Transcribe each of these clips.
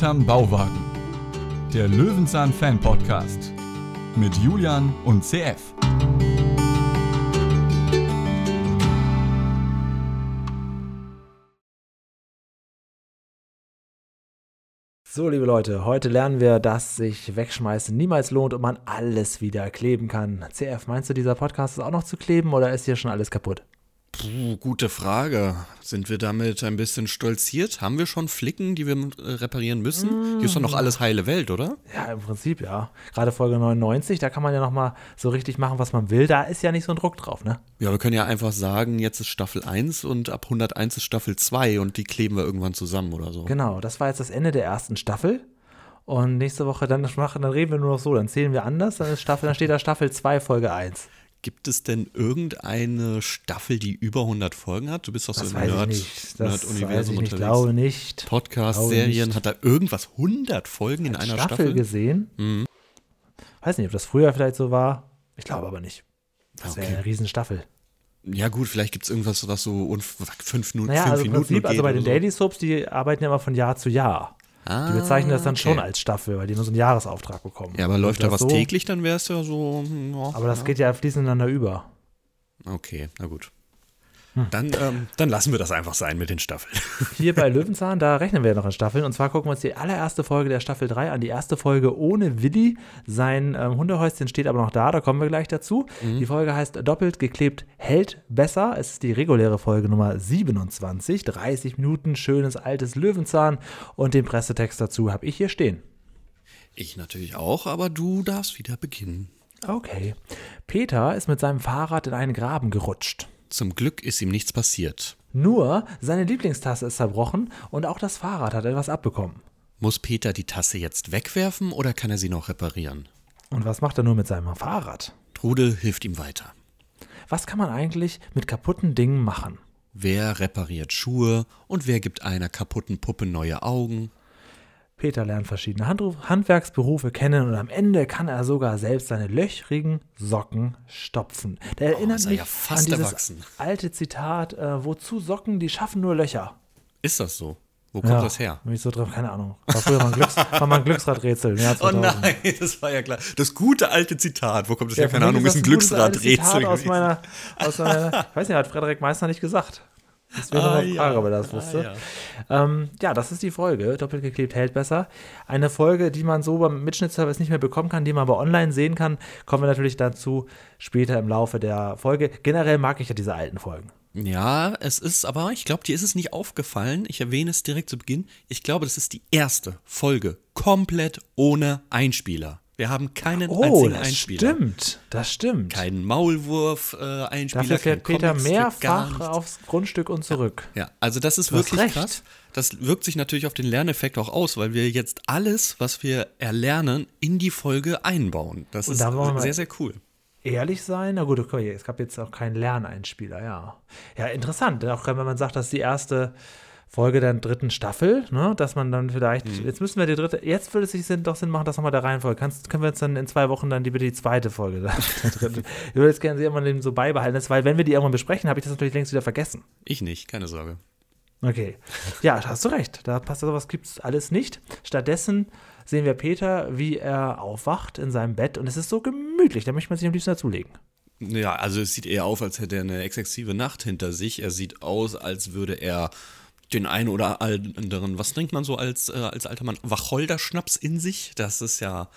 hinterm Bauwagen. Der Löwenzahn Fan Podcast mit Julian und CF. So, liebe Leute, heute lernen wir, dass sich Wegschmeißen niemals lohnt und man alles wieder kleben kann. CF, meinst du, dieser Podcast ist auch noch zu kleben oder ist hier schon alles kaputt? Puh, gute Frage. Sind wir damit ein bisschen stolziert? Haben wir schon Flicken, die wir äh, reparieren müssen? Hier ist doch noch alles heile Welt, oder? Ja, im Prinzip ja. Gerade Folge 99, da kann man ja nochmal so richtig machen, was man will. Da ist ja nicht so ein Druck drauf, ne? Ja, wir können ja einfach sagen, jetzt ist Staffel 1 und ab 101 ist Staffel 2 und die kleben wir irgendwann zusammen oder so. Genau, das war jetzt das Ende der ersten Staffel. Und nächste Woche dann machen, dann reden wir nur noch so, dann zählen wir anders, dann ist Staffel, dann steht da Staffel 2, Folge 1. Gibt es denn irgendeine Staffel, die über 100 Folgen hat? Du bist doch so Das im weiß Nerd, weiß ich Nerd-Universum unterwegs. glaube nicht. Podcast, Glaube Serien, nicht. hat da irgendwas 100 Folgen in einer Staffel, Staffel? gesehen. Mhm. Weiß nicht, ob das früher vielleicht so war. Ich glaube aber nicht. Das wäre Okay. eine Riesenstaffel. Ja gut, vielleicht gibt es irgendwas, was so fünf, Minuten, Naja, fünf also Minuten Prinzip, also bei den so. Daily Soaps, die arbeiten ja immer von Jahr zu Jahr. Ah, Die bezeichnen das dann schon okay. als Staffel, weil die nur so einen Jahresauftrag bekommen. Ja, aber Und läuft da was so, täglich, dann wäre es ja so. hm, Ja, Aber das ja. geht ja fließend ineinander über. Okay, na gut. Hm. Dann, ähm, dann lassen wir das einfach sein mit den Staffeln. Hier bei Löwenzahn, da rechnen wir ja noch in Staffeln. Und zwar gucken wir uns die allererste Folge der Staffel 3 an. Die erste Folge ohne Willi. Sein ähm, Hundehäuschen steht aber noch da, da kommen wir gleich dazu. Die Folge heißt Doppelt geklebt hält besser. Es ist die reguläre Folge Nummer 27. 30 Minuten, schönes altes Löwenzahn. Und den Pressetext dazu habe ich hier stehen. Ich natürlich auch, aber du darfst wieder beginnen. Okay. Peter ist mit seinem Fahrrad in einen Graben gerutscht. Zum Glück ist ihm nichts passiert. Nur seine Lieblingstasse ist zerbrochen und auch das Fahrrad hat etwas abbekommen. Muss Peter die Tasse jetzt wegwerfen oder kann er sie noch reparieren? Und was macht er nur mit seinem Fahrrad? Trude hilft ihm weiter. Was kann man eigentlich mit kaputten Dingen machen? Wer repariert Schuhe und wer gibt einer kaputten Puppe neue Augen? Peter lernt verschiedene Handwerksberufe kennen und am Ende kann er sogar selbst seine löchrigen Socken stopfen. Der erinnert ist er mich ja an dieses erwachsen. alte Zitat, äh, wozu Socken, die schaffen nur Löcher. Ist das so? Wo kommt das her? Bin ich so drauf, keine Ahnung. War früher mal ein, Glücks war mal ein Glücksradrätsel. Oh 2000. nein, das war ja klar. Das gute alte Zitat. Wo kommt das Ja, her? Keine Ahnung, ist ein Glücksradrätsel. Aus gewesen. meiner, aus meiner, ich weiß nicht, hat Frederik Meissner nicht gesagt. Das wäre Ah, eine Frage, ja. ob er das wusste. ja. Ähm, ja, das ist die Folge. Doppelt geklebt hält besser. Eine Folge, die man so beim Mitschnittservice nicht mehr bekommen kann, die man aber online sehen kann. Kommen wir natürlich dazu später im Laufe der Folge. Generell mag ich ja diese alten Folgen. Ja, es ist aber, ich glaube, dir ist es nicht aufgefallen. Ich erwähne es direkt zu Beginn. Ich glaube, das ist die erste Folge komplett ohne Einspieler. Wir haben keinen Oh, einzigen das Einspieler. stimmt. Das stimmt. Keinen Maulwurf-Einspieler. Dafür fährt Peter mehrfach aufs Grundstück und zurück. Ja, also das ist Du wirklich krass. Das wirkt sich natürlich auf den Lerneffekt auch aus, weil wir jetzt alles, was wir erlernen, in die Folge einbauen. Das Und ist da sehr, sehr cool. Ehrlich sein? Na gut, okay, es gab jetzt auch keinen Lerneinspieler, ja. Ja, interessant. Auch wenn man sagt, dass die erste Folge der dritten Staffel, ne, dass man dann vielleicht, Mhm. jetzt müssen wir die dritte, jetzt würde es sich Sinn, doch Sinn machen, das nochmal der Reihenfolge. Kannst, können wir uns dann in zwei Wochen dann die, bitte die zweite Folge der, dritten. Ich würde jetzt gerne sie irgendwann eben so beibehalten, das, weil wenn wir die irgendwann besprechen, habe ich das natürlich längst wieder vergessen. Ich nicht, keine Sorge. Okay. Ja, hast du recht. Da passt sowas gibt es alles nicht. Stattdessen sehen wir Peter, wie er aufwacht in seinem Bett und es ist so gemütlich, da möchte man sich am liebsten dazulegen. Ja, also es sieht eher auf, als hätte er eine exzessive Nacht hinter sich. Er sieht aus, als würde er den einen oder anderen, was trinkt man so als, äh, als alter Mann? Wacholderschnaps in sich? Das ist ja,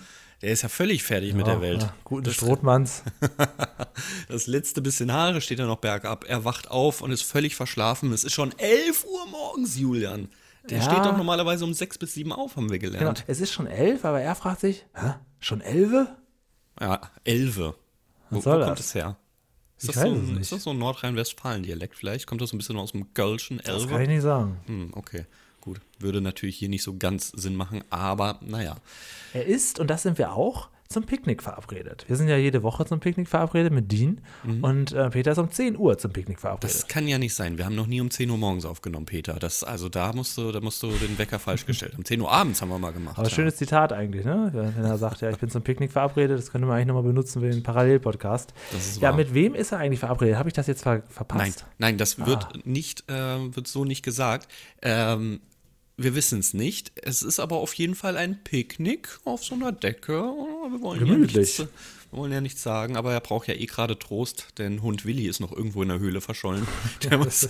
der ist ja völlig fertig mit der Welt. Ja, guten Strothmanns. Das letzte bisschen Haare steht er noch bergab. Er wacht auf und ist völlig verschlafen. Es ist schon 11 Uhr morgens, Julian. Der Ja. steht doch normalerweise um 6 bis 7 auf, haben wir Genau, gelernt. es ist schon elf, aber er fragt sich, hä, schon elfe? Ja, Elve. Wo, Was soll wo kommt das? das her? Ist das, so ein, ist das so ein Nordrhein-Westfalen-Dialekt vielleicht? Kommt das so ein bisschen aus dem Gölschen Das Elve? kann ich nicht sagen. Hm, okay, gut. Würde natürlich hier nicht so ganz Sinn machen, aber naja. Er ist, und das sind wir auch, zum Picknick verabredet. Wir sind ja jede Woche zum Picknick verabredet mit Dean und äh, Peter ist um 10 Uhr zum Picknick verabredet. Das kann ja nicht sein. Wir haben noch nie um 10 Uhr morgens aufgenommen, Peter. Das, also da musst du, da musst du den Wecker falsch gestellt. Um 10 Uhr abends haben wir mal gemacht. aber ja. schönes Zitat eigentlich, ne? Wenn er sagt, ja, ich bin zum Picknick verabredet, das könnte man eigentlich nochmal benutzen für den Parallelpodcast. Das Ja, mit wem ist er eigentlich verabredet? Habe ich das jetzt ver Nein, verpasst? nein, das wird Ah. nicht, äh, wird so nicht gesagt. Ähm, Wir wissen es nicht. Es ist aber auf jeden Fall ein Picknick auf so einer Decke. Wir wollen Gemütlich. Ja nichts, wir wollen ja nichts sagen, aber er braucht ja eh gerade Trost, denn Hund Willi ist noch irgendwo in der Höhle verschollen. Der muss,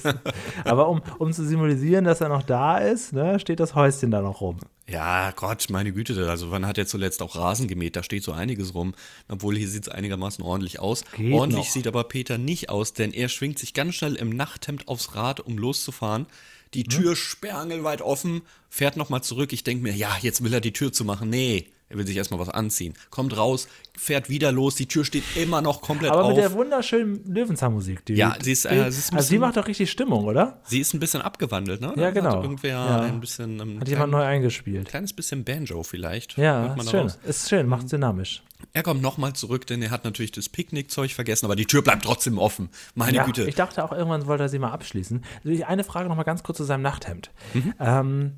Aber um, um zu symbolisieren, dass er noch da ist, ne, steht das Häuschen da noch rum. ja, Gott, meine Güte, also wann hat er zuletzt auch Rasen gemäht? Da steht so einiges rum. Obwohl hier sieht es einigermaßen ordentlich aus. Geht ordentlich noch. sieht aber Peter nicht aus, denn er schwingt sich ganz schnell im Nachthemd aufs Rad, um loszufahren. Die Tür sperrangelweit offen, fährt nochmal zurück. Ich denke mir, ja, jetzt will er die Tür zumachen. Nee, er will sich erstmal was anziehen. Kommt raus, fährt wieder los, die Tür steht immer noch komplett Aber auf. mit der wunderschönen Löwenzahnmusik. Die, Ja, sie ist, äh, sie ist also bisschen- macht doch richtig Stimmung, oder? Sie ist ein bisschen abgewandelt, ne? Ja, genau. Hat irgendwer Ja. ein bisschen. Ähm, Hat jemand neu eingespielt. kleines bisschen Banjo vielleicht. Ja, ist schön. daraus. Ist schön, macht dynamisch. Er kommt nochmal zurück, denn er hat natürlich das Picknickzeug vergessen, aber die Tür bleibt trotzdem offen. Meine Ja, Güte. ich dachte auch, irgendwann wollte er sie mal abschließen. Also Eine Frage noch mal ganz kurz zu seinem Nachthemd. Mhm. Ähm,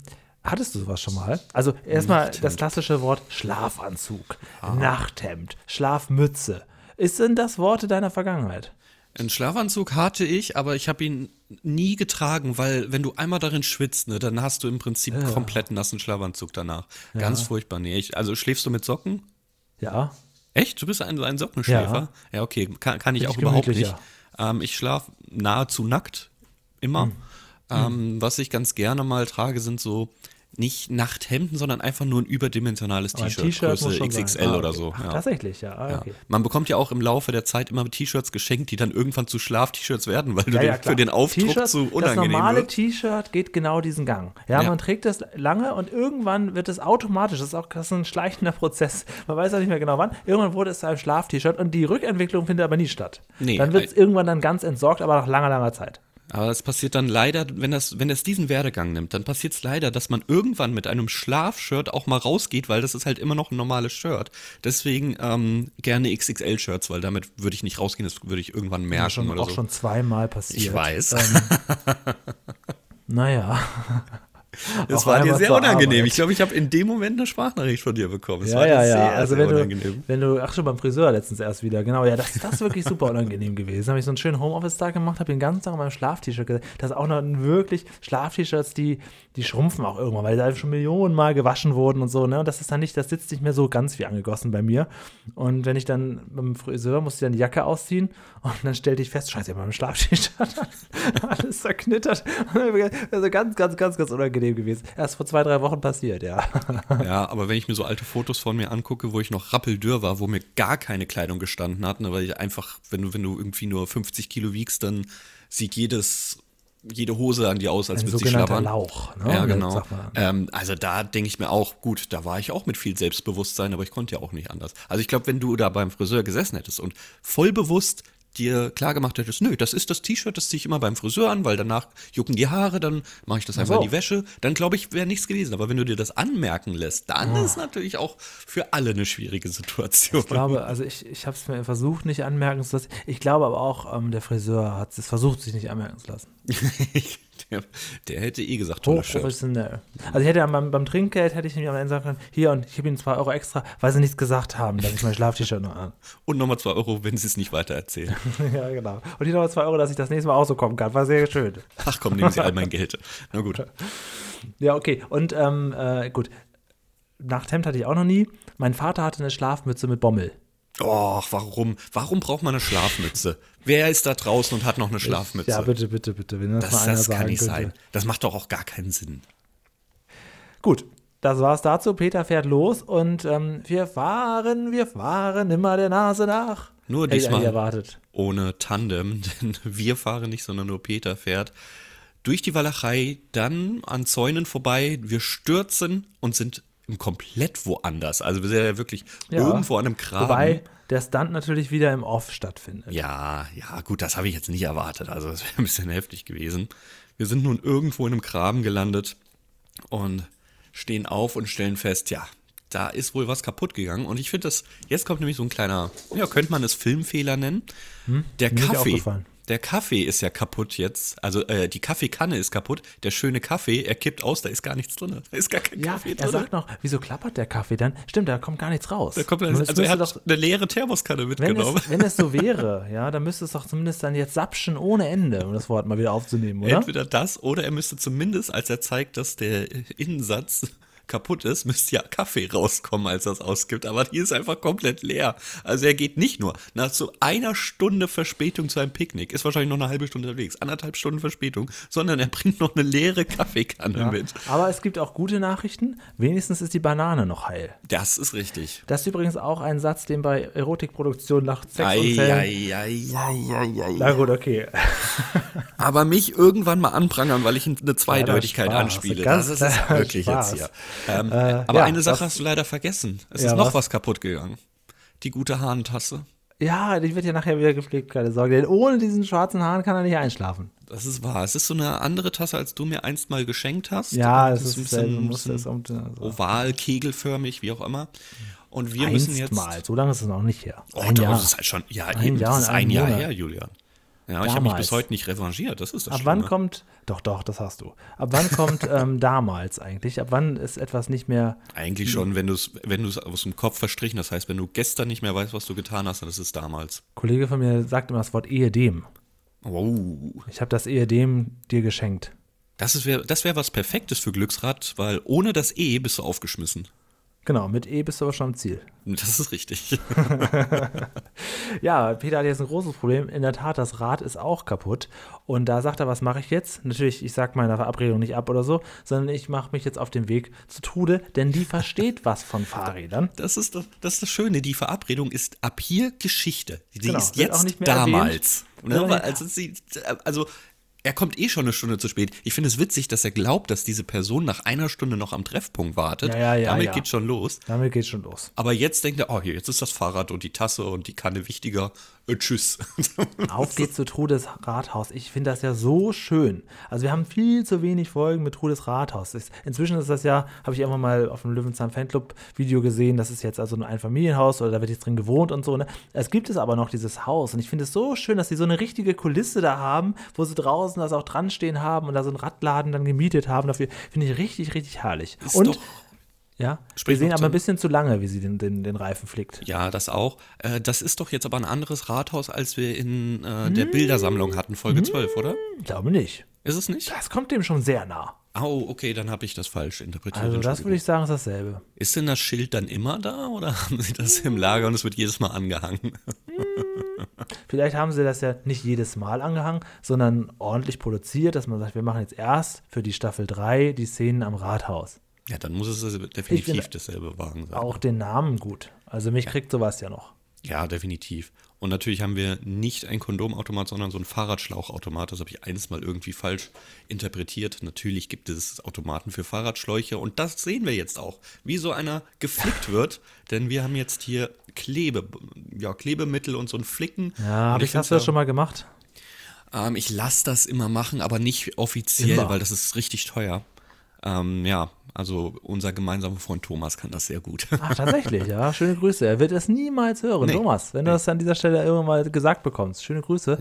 hattest du sowas schon mal? Also erstmal das klassische Wort Schlafanzug, Ah. Nachthemd, Schlafmütze. Ist denn das Worte deiner Vergangenheit? Einen Schlafanzug hatte ich, aber ich habe ihn nie getragen, weil wenn du einmal darin schwitzt, ne, dann hast du im Prinzip komplett nassen Schlafanzug danach. Ganz furchtbar. Nee, ich, also schläfst du mit Socken? Ja. Echt? Du bist ein, ein Sockenschläfer? Ja, okay, kann, kann ich Bin auch ich überhaupt nicht. Ähm, ich schlafe nahezu nackt, immer. Hm. Ähm, was ich ganz gerne mal trage, sind so nicht Nachthemden, sondern einfach nur ein überdimensionales T-Shirt, Größe. XXL Ah, oder okay. so. Ach, Ja. Tatsächlich, ja. Ah, Ja. okay. Man bekommt ja auch im Laufe der Zeit immer T-Shirts geschenkt, die dann irgendwann zu Schlaf-T-Shirts werden, weil du Ja, den, ja, für den Aufdruck zu Das unangenehm normale wird. T-Shirt geht genau diesen Gang. Ja, Ja. man trägt das lange und irgendwann wird es automatisch, das ist auch das ist ein schleichender Prozess. Man weiß auch nicht mehr genau wann. Irgendwann wurde es zu einem Schlaf-T-Shirt und die Rückentwicklung findet aber nie statt. Nee, dann wird es irgendwann dann ganz entsorgt, aber nach langer, langer Zeit. Aber es passiert dann leider, wenn das, wenn das diesen Werdegang nimmt, dann passiert es leider, dass man irgendwann mit einem Schlafshirt auch mal rausgeht, weil das ist halt immer noch ein normales Shirt. Deswegen ähm, gerne XXL-Shirts, weil damit würde ich nicht rausgehen, das würde ich irgendwann merken schon, oder auch so. schon zweimal passiert. Ich weiß. Ähm, naja. Das Auch war dir sehr unangenehm. Arbeit. Ich glaube, ich habe in dem Moment eine Sprachnachricht von dir bekommen. Es Ja, war ja, dir ja. sehr, also sehr wenn du, unangenehm. wenn du, ach schon beim Friseur letztens erst wieder, genau, ja, das, das ist wirklich super unangenehm gewesen. Habe ich so einen schönen Homeoffice-Tag gemacht, habe den ganzen Tag in meinem Schlaf-T-Shirt gesessen. Das ist auch noch wirklich Schlaf-T-Shirts, die, die schrumpfen auch irgendwann, weil die schon Millionen Mal gewaschen wurden und so, ne? Und das ist dann nicht, das sitzt nicht mehr so ganz wie angegossen bei mir. Und wenn ich dann beim Friseur musste ich dann die Jacke ausziehen und dann stellte ich fest, scheiße, ich habe mein Schlaf-T-Shirt alles zerknittert. Also ganz, ganz, ganz, ganz unangenehm gewesen. Erst vor zwei, drei Wochen passiert, ja. Ja, aber wenn ich mir so alte Fotos von mir angucke, wo ich noch rappeldürr war, wo mir gar keine Kleidung gestanden hat, ne, weil ich einfach, wenn du, wenn du irgendwie nur 50 Kilo wiegst, dann sieht jedes, jede Hose an dir aus, als würde sie schlabbern. Lauch. Ne? Ja, genau. Ähm, also da denke ich mir auch, gut, da war ich auch mit viel Selbstbewusstsein, aber ich konnte ja auch nicht anders. Also ich glaube, wenn du da beim Friseur gesessen hättest und voll bewusst dir klar gemacht hättest, nö, das ist das T-Shirt, das ziehe ich immer beim Friseur an, weil danach jucken die Haare, dann mache ich das einfach so. in die Wäsche, dann glaube ich, wäre nichts gewesen. Aber wenn du dir das anmerken lässt, dann ist natürlich auch für alle eine schwierige Situation. Ich glaube, also ich, ich habe es mir versucht, nicht anmerken zu lassen. Ich glaube aber auch, ähm, der Friseur hat es versucht, sich nicht anmerken zu lassen. der, der hätte eh gesagt, Shirt. Hochprofessionell. Also ich hätte ja beim, beim Trinkgeld, hätte ich nämlich am Ende sagen können, hier und ich gebe Ihnen zwei Euro extra, weil sie nichts gesagt haben, dass ich mein Schlaf-T-Shirt noch an. Und nochmal zwei Euro, wenn sie es nicht weiter erzählen. ja, genau. Und hier nochmal zwei Euro, dass ich das nächste Mal auch so kommen kann. War sehr schön. Ach komm, nehmen Sie all mein Geld. Na gut. Ja, okay. Und ähm, äh, gut. Nachthemd hatte ich auch noch nie. Mein Vater hatte eine Schlafmütze mit Bommel. Och, warum? Warum braucht man eine Schlafmütze? Wer ist da draußen und hat noch eine Schlafmütze? Ja, bitte, bitte, bitte. Wenn das, das mal einer das kann sagen nicht könnte. sein. Das macht doch auch gar keinen Sinn. Gut, das war's dazu. Peter fährt los und ähm, wir fahren, wir fahren immer der Nase nach. Nur diesmal erwartet. ohne Tandem, denn wir fahren nicht, sondern nur Peter fährt durch die Walachei, dann an Zäunen vorbei. Wir stürzen und sind komplett woanders. Also wir sind ja wirklich Ja. irgendwo an einem Graben. Wobei der Stunt natürlich wieder im Off stattfindet. Ja, ja, gut, das habe ich jetzt nicht erwartet. Also, das wäre ein bisschen heftig gewesen. Wir sind nun irgendwo in einem Graben gelandet und stehen auf und stellen fest, ja, da ist wohl was kaputt gegangen. Und ich finde das, jetzt kommt nämlich so ein kleiner, ja, könnte man es Filmfehler nennen. Der Hm? Mir nicht Kaffee. Der Kaffee ist ja kaputt jetzt. Also äh, die Kaffeekanne ist kaputt. Der schöne Kaffee, er kippt aus, da ist gar nichts drin. Da ist gar kein Ja, Kaffee er drin. sagt noch, wieso klappert der Kaffee dann? Stimmt, da kommt gar nichts raus. Da kommt, es also er hat doch, eine leere Thermoskanne wenn, mitgenommen. es, wenn es so wäre, ja, dann müsste es doch zumindest dann jetzt sapschen ohne Ende, um das Wort mal wieder aufzunehmen, oder? Entweder das oder er müsste zumindest, als er zeigt, dass der Innensatz kaputt ist, müsste ja Kaffee rauskommen, als er es ausgibt. Aber die ist einfach komplett leer. Also er geht nicht nur nach so einer Stunde Verspätung zu einem Picknick, ist wahrscheinlich noch eine halbe Stunde unterwegs, anderthalb Stunden Verspätung, sondern er bringt noch eine leere Kaffeekanne Ja. mit. Aber es gibt auch gute Nachrichten. Wenigstens ist die Banane noch heil. Das ist richtig. Das ist übrigens auch ein Satz, den bei Erotikproduktion nach Sex und Ei, Fällen. ei, ei. Na gut, okay. Aber mich irgendwann mal anprangern, weil ich eine Zweideutigkeit Spaß. anspiele. Ganz Das ist wirklich Spaß. jetzt hier. Ähm, Äh, aber ja, eine Sache was- hast du leider vergessen. Es Ja, ist noch was? was kaputt gegangen. Die gute Hahntasse. Ja, die wird ja nachher wieder gepflegt, keine Sorge. Denn ohne diesen schwarzen Haaren kann er nicht einschlafen. Das ist wahr. Es ist so eine andere Tasse, als du mir einst mal geschenkt hast. Ja, das das ist ein bisschen, Muster. bisschen ist um- so. oval, kegelförmig, wie auch immer. Und wir müssen jetzt. Einstmal, so lange ist es noch nicht her. Oh, Ein Jahr. das ist halt schon. Ja, Ein eben, Jahr das ist ein ein Jahr Monat. her, Julian. Ja, ich habe mich Damals. bis heute nicht revanchiert. Das ist das Ab wann Schlimme. kommt, doch, doch, das hast du. Ab wann kommt ähm, damals eigentlich? Ab wann ist etwas nicht mehr, Eigentlich schon, wenn du es wenn du's aus dem Kopf verstrichen, das heißt, wenn du gestern nicht mehr weißt, was du getan hast, dann ist es damals. ein Kollege von mir sagt immer das Wort Ehedem. Wow. Ich habe das Ehedem dir geschenkt. Das wäre das wär was Perfektes für Glücksrad, weil ohne das E bist du aufgeschmissen. Genau, mit E bist du aber schon am Ziel. Das ist richtig. Ja, Peter hat jetzt ein großes Problem. In der Tat, das Rad ist auch kaputt. Und da sagt er, was mache ich jetzt? Natürlich, ich sage meiner Verabredung nicht ab oder so, sondern ich mache mich jetzt auf den Weg zu Trude, denn die versteht was von Fahrrädern. Das ist das, das ist das Schöne. Die Verabredung ist ab hier Geschichte. Die Genau, ist jetzt nicht mehr damals. Ne? Ja. Also, sie, also er kommt eh schon eine Stunde zu spät. Ich finde es witzig, dass er glaubt, dass diese Person nach einer Stunde noch am Treffpunkt wartet. Ja, ja, ja, Damit ja. geht schon los. Damit geht's schon los. Aber jetzt denkt er, oh, hier, jetzt ist das Fahrrad und die Tasse und die Kanne wichtiger. Äh, tschüss. Auf geht's zu Trudes Rathaus. Ich finde das ja so schön. Also wir haben viel zu wenig Folgen mit Trudes Rathaus. Inzwischen ist das ja, habe ich irgendwann mal auf dem Löwenzahn Fanclub Video gesehen, das ist jetzt also ein Einfamilienhaus oder da wird jetzt drin gewohnt und so. Ne? Es gibt es aber noch dieses Haus und ich finde es so schön, dass sie so eine richtige Kulisse da haben, wo sie draußen das auch dran stehen haben und da so einen Radladen dann gemietet haben. Dafür finde ich richtig, richtig herrlich. Ist und doch- ja, Sprich wir sehen aber ein bisschen zu lange, wie sie den, den, den Reifen flickt. ja, das auch. Äh, das ist doch jetzt aber ein anderes Rathaus, als wir in äh, der Bildersammlung hatten, Folge 12, oder? Ich glaube nicht. Ist es nicht? Das kommt dem schon sehr nah. Oh, okay, dann habe ich das falsch interpretiert. Also das würde ich sagen, ist dasselbe. Ist denn das Schild dann immer da oder haben Sie das im Lager und es wird jedes Mal angehangen? Vielleicht haben sie das ja nicht jedes Mal angehangen, sondern ordentlich produziert, dass man sagt, wir machen jetzt erst für die Staffel 3 die Szenen am Rathaus. Ja, dann muss es also definitiv dasselbe Wagen sein. Auch den Namen gut. Also mich kriegt sowas ja noch. Ja, definitiv. Und natürlich haben wir nicht ein Kondomautomat, sondern so ein Fahrradschlauchautomat. Das habe ich eines Mal irgendwie falsch interpretiert. Natürlich gibt es Automaten für Fahrradschläuche und das sehen wir jetzt auch, wie so einer geflickt wird. Denn wir haben jetzt hier Klebe, ja, Klebemittel und so ein Flicken. Ja, aber ich, find's hast du das ja- schon mal gemacht? Ähm, ich lasse das immer machen, aber nicht offiziell, Immer. weil das ist richtig teuer. Ähm, ja, also unser gemeinsamer Freund Thomas kann das sehr gut. Ach, tatsächlich, ja. Schöne Grüße. Er wird es niemals hören. Nee. Thomas, wenn du das an dieser Stelle irgendwann mal gesagt bekommst. Schöne Grüße.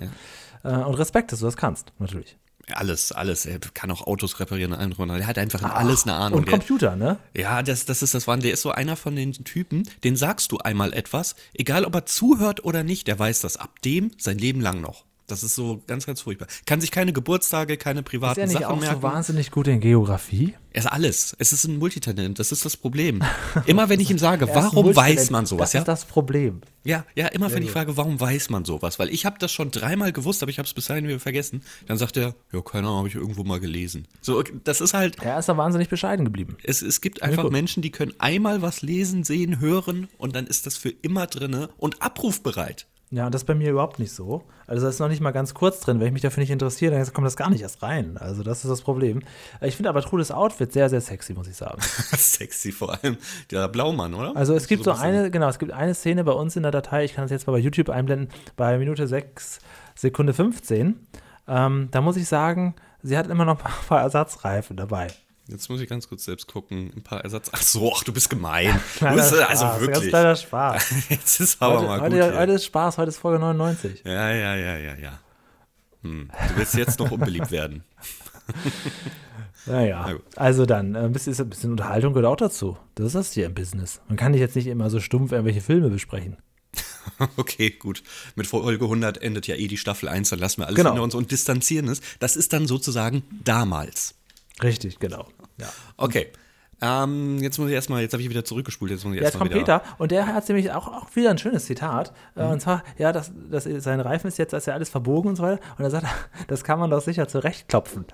Äh, und Respekt, dass du das kannst, natürlich. alles, alles. Er kann auch Autos reparieren. Der hat einfach in alles eine Ahnung. Und Computer, ne? Ja, das, das ist das Wahn. Der ist so einer von den Typen, den sagst du einmal etwas, egal ob er zuhört oder nicht, der weiß das ab dem sein Leben lang noch. Das ist so ganz, ganz furchtbar. Kann sich keine Geburtstage, keine Ist privaten er nicht Sachen auch merken. so wahnsinnig gut in Geografie? er ist alles. Es ist ein Multitalent. Das ist das Problem. Immer wenn ich ihm sage, ist warum weiß man sowas, Das ja? ist das Problem. Ja, ja, immer wenn ich frage, warum weiß man sowas? Weil ich habe das schon dreimal gewusst, aber ich habe es bis dahin wieder vergessen. Dann sagt er, ja, keine Ahnung, habe ich irgendwo mal gelesen. So, das ist halt, Er ist da wahnsinnig bescheiden geblieben. es, es gibt einfach. Menschen, die können einmal was lesen, sehen, hören und dann ist das für immer drinne und abrufbereit. Ja, und das ist bei mir überhaupt nicht so. Also das ist noch nicht mal ganz kurz drin. Wenn ich mich dafür nicht interessiere, dann kommt das gar nicht erst rein. Also das ist das Problem. Äh, Ich finde aber Trudes Outfit sehr, sehr sexy, muss ich sagen. Sexy vor allem. Der Blaumann, oder? Also es gibt so bisschen- eine, genau, es gibt eine Szene bei uns in der Datei, ich kann das jetzt mal bei YouTube einblenden, bei Minute 6, Sekunde 15. Ähm, da muss ich sagen, sie hat immer noch ein paar Ersatzreifen dabei. Jetzt muss ich ganz kurz selbst gucken. Ein paar Ersatz. Ach so, ach, du bist gemein. Du bist, äh, Spaß, also Ganz wirklich. kleiner Spaß. Jetzt ist aber Heute, mal gut. heute, heute ist Spaß, heute ist Folge 99. Ja, ja, ja, ja, ja. Hm. Du willst jetzt noch unbeliebt werden. Naja, Na also dann, äh, ein bisschen, ein bisschen Unterhaltung gehört auch dazu. Das ist das hier im Business. Man kann nicht jetzt nicht immer so stumpf irgendwelche Filme besprechen. Okay, gut. Mit Folge 100 endet ja eh die Staffel 1, dann lassen wir alles Genau. hinter uns und distanzieren es. Das ist dann sozusagen damals. Richtig, genau. Ja. Okay. Ähm, jetzt muss ich erstmal, jetzt habe ich wieder zurückgespult, jetzt muss ich Jetzt erstmal kommt wieder. Peter und der hat nämlich auch, auch wieder ein schönes Zitat. Äh, Und zwar, ja, das, das, sein Reifen ist jetzt, ist ja alles verbogen und so weiter. Und er sagt, das kann man doch sicher zurechtklopfen.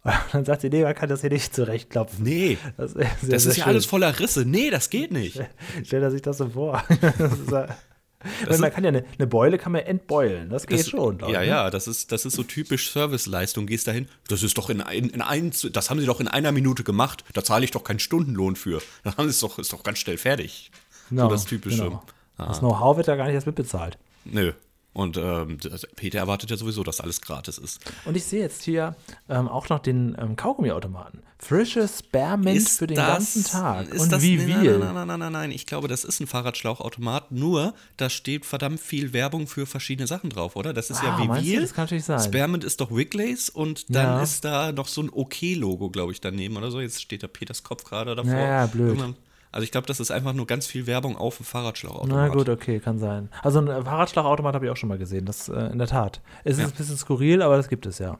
Und dann sagt sie, nee, man kann das hier nicht zurechtklopfen. Nee, Das, ist sehr, das ist ja alles voller Risse. Nee, das geht nicht. Stellt er sich das so vor. Das ist, ja- Weil man kann ja eine, eine Beule kann man entbeulen. Das geht Das- schon, Ja, ich, ne? ja, das ist, das ist so typisch Serviceleistung. Gehst dahin, das ist doch in, ein, in ein, das haben sie doch in einer Minute gemacht. Da zahle ich doch keinen Stundenlohn für. Da haben sie es doch, ist doch ganz schnell fertig. Genau, so das Typische. genau. Das Know-how wird da gar nicht erst mitbezahlt. Nö. Und ähm, das- Peter erwartet ja sowieso, dass alles gratis ist. Und ich sehe jetzt hier ähm, auch noch den ähm, Kaugummiautomaten. Frisches Spearmint für den ganzen Tag. Ist Und das, wie nein, viel? Nein, nein, nein, nein, nein. Ich glaube, das ist ein Fahrradschlauchautomat. Nur, da steht verdammt viel Werbung für verschiedene Sachen drauf, oder? Das ist Ah, ja wir. Das kann natürlich sein. Spearmint ist doch Wigleys und dann Ja. ist da noch so ein OK-Logo, glaube ich, daneben oder so. Jetzt steht da Peters Kopf gerade davor. Ja, ja, blöd. Irgendwann- Also ich glaube, das ist einfach nur ganz viel Werbung auf dem Fahrradschlauchautomat. Na gut, okay, kann sein. Also ein Fahrradschlauchautomat habe ich auch schon mal gesehen. Das äh, in der Tat. Es ist Ja. ein bisschen skurril, aber das gibt es ja.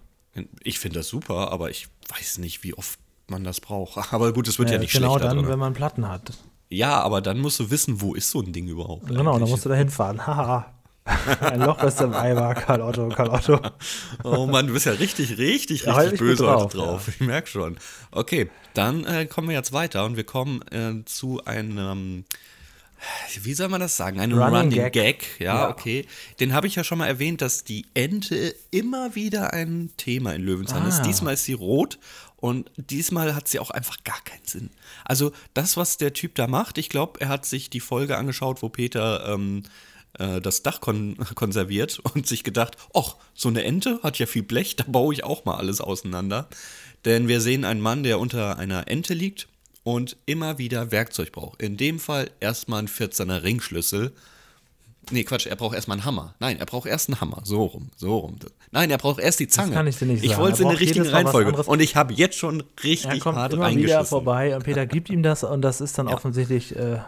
Ich finde das super, aber ich weiß nicht, wie oft man das braucht. Aber gut, es wird ja, Äh, nicht genau schlechter. dann, drin. wenn man Platten hat. Ja, aber dann musst du wissen, wo ist so ein Ding überhaupt. Genau, dann eigentlich? musst du da hinfahren. Haha. Ein Loch ist im Ei war, Karl Otto, Karl Otto. Oh Mann, du bist ja richtig, richtig, Ja, richtig böse drauf, heute drauf. Ich merke schon. Okay, dann äh, kommen wir jetzt weiter und wir kommen äh, zu einem, wie soll man das sagen? Einem Running Running, Gag. Gag. Ja, Ja. okay. Den habe ich ja schon mal erwähnt, dass die Ente immer wieder ein Thema in Löwenzahn ist. Ah. Diesmal ist sie rot und diesmal hat sie auch einfach gar keinen Sinn. Also das, was der Typ da macht, ich glaube, er hat sich die Folge angeschaut, wo Peter ähm, äh, das Dach kon konserviert und sich gedacht, ach, so eine Ente hat ja viel Blech, da baue ich auch mal alles auseinander. Denn wir sehen einen Mann, der unter einer Ente liegt und immer wieder Werkzeug braucht. In dem Fall erstmal ein 14er Ringschlüssel. Nee, Quatsch, er braucht erstmal einen Hammer. Nein, er braucht erst einen Hammer. So rum, so rum. Nein, er braucht erst die Zange. kann ich dir nicht Ich sagen. wollte es Er in der richtigen Reihenfolge. Und ich habe jetzt schon Er richtig kommt hart immer wieder reingeschissen. vorbei und Peter gibt ihm das und das ist dann offensichtlich äh,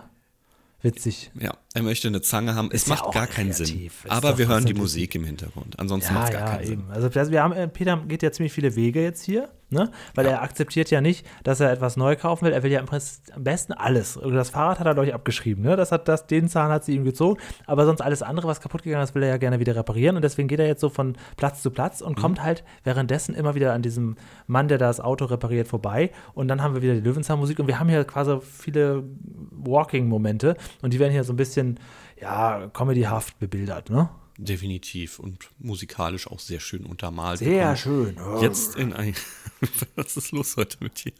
witzig. Ja, er möchte eine Zange haben. Es Ist ja macht auch gar keinen Sinn. Aber wir hören die Musik im Hintergrund. Ansonsten Ja, macht es gar ja, keinen Sinn. eben. Also das- wir haben, äh, Peter geht ja ziemlich viele Wege jetzt hier, ne? Weil er akzeptiert ja nicht, dass er etwas neu kaufen will. Er will ja im Prinzip am besten alles. Und Das Fahrrad hat er, glaube ich, abgeschrieben, ne? Das hat das, den Zahn hat sie ihm gezogen. Aber sonst alles andere, was kaputt gegangen ist, will er ja gerne wieder reparieren. Und deswegen geht er jetzt so von Platz zu Platz Mhm. und kommt halt währenddessen immer wieder an diesem Mann, der das Auto repariert, vorbei. Und dann haben wir wieder die Löwenzahnmusik und wir haben hier quasi viele Walking-Momente. Und die werden hier so ein bisschen, ja, comedyhaft bebildert, ne? Definitiv und musikalisch auch sehr schön untermalt. Sehr schön. Jetzt in ein. Was ist los heute mit dir?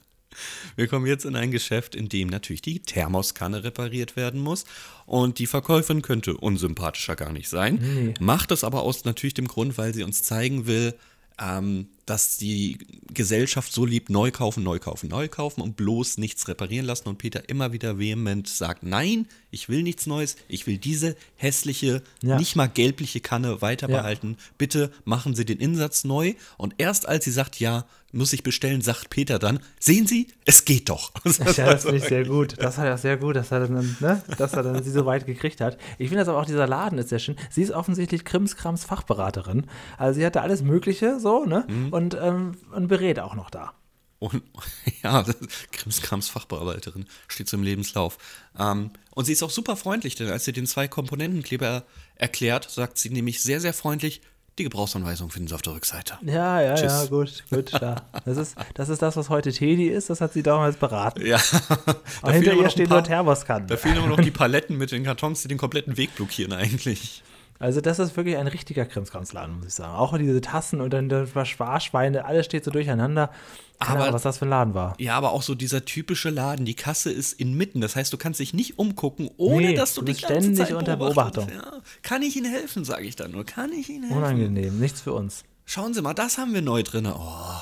Wir kommen jetzt in ein Geschäft, in dem natürlich die Thermoskanne repariert werden muss. Und die Verkäuferin könnte unsympathischer gar nicht sein. Macht es aber aus natürlich dem Grund, weil sie uns zeigen will, ähm, dass die Gesellschaft so liebt, neu kaufen, neu kaufen, neu kaufen und bloß nichts reparieren lassen. Und Peter immer wieder vehement sagt, nein, ich will nichts Neues, ich will diese hässliche, Ja. nicht mal gelbliche Kanne weiter Ja. behalten. Bitte machen Sie den Insatz neu. Und erst als sie sagt, ja, muss ich bestellen, sagt Peter dann, sehen Sie, es geht doch. Ja, das finde ich sehr gut. Das hat er sehr gut, dass er dann, ne, dass er dann sie so weit gekriegt hat. Ich finde das aber auch, dieser Laden ist sehr schön. Sie ist offensichtlich Krimskrams Fachberaterin. Also sie hatte alles Mögliche so, ne? Mhm. Und, ähm, und berät auch noch da. Und ja, Krimskrams Fachbearbeiterin steht so im Lebenslauf. Ähm, und sie ist auch super freundlich, denn als sie den zwei Komponentenkleber erklärt, sagt sie nämlich sehr, sehr freundlich, die Gebrauchsanweisung finden Sie auf der Rückseite. Ja, ja, Tschüss. ja, gut, gut, klar. Das ist, das ist das, was heute Teddy ist, das hat sie damals beraten. Ja. Und hinter ihr stehen paar- nur Thermoskannen. Da fehlen aber noch die Paletten mit den Kartons, die den kompletten Weg blockieren eigentlich. Also das ist wirklich ein richtiger Krimskramsladen, muss ich sagen. Auch diese Tassen und dann das Sparschweine, alles steht so durcheinander. Keine Aber- Ahnung, was das für ein Laden war. Ja, aber auch so dieser typische Laden, die Kasse ist inmitten. Das heißt, du kannst dich nicht umgucken, ohne Nee, dass du du ganze ständig Zeit unter Beobachtung. Ja. Kann ich Ihnen helfen, sage ich dann nur. Kann ich Ihnen helfen? Unangenehm, nichts für uns. Schauen Sie mal, das haben wir neu drin. Oh,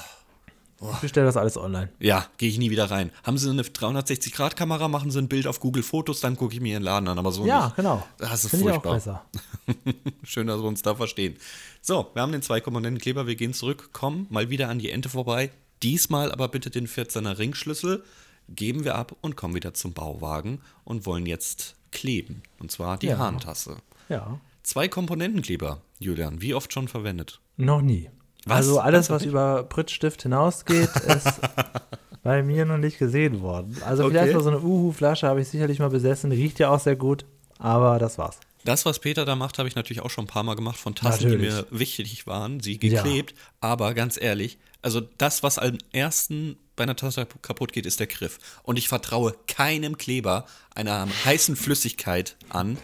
Ich bestelle das alles online. Ja, gehe ich nie wieder rein. Haben Sie eine 360-Grad-Kamera, machen Sie ein Bild auf Google Fotos, dann gucke ich mir Ihren Laden an, aber so Ja, nicht. genau. Das ist Finde ich auch furchtbar. besser. Schön, dass wir uns da verstehen. So, wir haben den Zwei-Komponenten-Kleber, wir gehen zurück, kommen mal wieder an die Ente vorbei. Diesmal aber bitte den 14er Ringschlüssel, geben wir ab und kommen wieder zum Bauwagen und wollen jetzt kleben. Und zwar die Ja. Hahntasse. Ja. Zwei Komponentenkleber, Julian, wie oft schon verwendet? Noch nie. Was? Also alles, was über Prittstift hinausgeht, ist bei mir noch nicht gesehen worden. Also Okay. vielleicht mal so eine Uhu-Flasche habe ich sicherlich mal besessen. Riecht ja auch sehr gut, aber das war's. Das, was Peter da macht, habe ich natürlich auch schon ein paar Mal gemacht von Tassen, Natürlich. die mir wichtig waren, sie geklebt. Aber ganz ehrlich, also das, was am ersten bei einer Tasse kaputt geht, ist der Griff. Und ich vertraue keinem Kleber einer heißen Flüssigkeit an.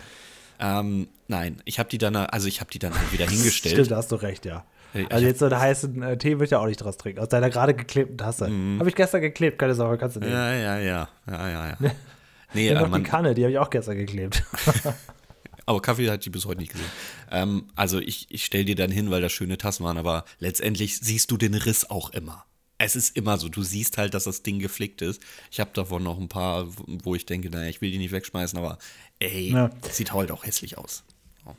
Ähm, nein, ich habe die dann, also ich habe die dann halt wieder hingestellt. Stimmt, da hast du recht, ja. Also jetzt so einen heißen äh, Tee würde ich ja auch nicht draus trinken. Aus deiner gerade geklebten Tasse. Habe ich gestern geklebt, keine Sorge, kannst du. Mhm. Ja, ja, ja, ja, ja, ja. Nee, Ja, äh, noch die man, Kanne, die habe ich auch gestern geklebt. aber Kaffee hat die bis heute nicht gesehen. Ähm, also ich, ich stell dir dann hin, weil das schöne Tassen waren, aber letztendlich siehst du den Riss auch immer. Es ist immer so, du siehst halt, dass das Ding geflickt ist. Ich habe davon noch ein paar, wo ich denke, naja, ich will die nicht wegschmeißen, aber ey, Ja. sieht halt auch hässlich aus.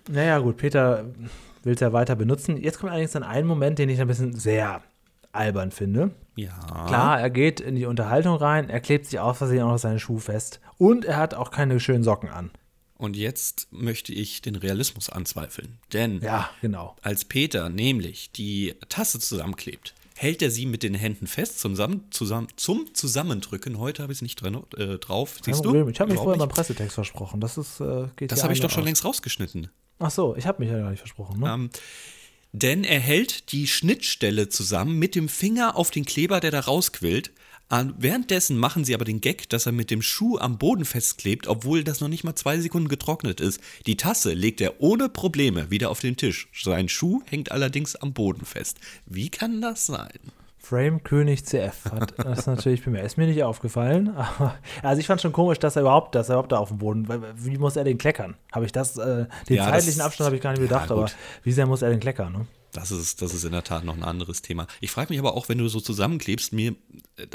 Naja, gut, Peter will es ja weiter benutzen. Jetzt kommt allerdings dann ein Moment, den ich ein bisschen sehr albern finde. Ja. Klar, er geht in die Unterhaltung rein, er klebt sich aus Versehen auch noch seinen Schuh fest. Und er hat auch keine schönen Socken an. Und jetzt möchte ich den Realismus anzweifeln. Denn Ja, genau. als Peter nämlich die Tasse zusammenklebt, hält er sie mit den Händen fest zusammen, zusammen, zum Zusammendrücken. Heute habe ich es nicht drin, äh, drauf. Kein Siehst Problem. du? Ich habe mich vorher beim. Pressetext versprochen. Das ist, äh, Das habe ich doch schon aus. längst rausgeschnitten. Ach so, ich habe mich ja gar nicht versprochen. Ne? Ähm, denn er hält die Schnittstelle zusammen mit dem Finger auf den Kleber, der da rausquillt. Währenddessen machen sie aber den Gag, dass er mit dem Schuh am Boden festklebt, obwohl das noch nicht mal zwei Sekunden getrocknet ist. Die Tasse legt er ohne Probleme wieder auf den Tisch. Sein Schuh hängt allerdings am Boden fest. Wie kann das sein? Frame König CF hat das natürlich bei mir. Ist mir nicht aufgefallen. Aber, also ich fand schon komisch, dass er überhaupt, dass er überhaupt da auf dem Boden. Wie muss er den kleckern? Habe ich das, äh, den Ja, zeitlichen das- Abstand habe ich gar nicht ja, bedacht, aber gut. wie sehr muss er den kleckern? Ne? Das ist, das ist in der Tat noch ein anderes Thema. Ich frage mich aber auch, wenn du so zusammenklebst, mir,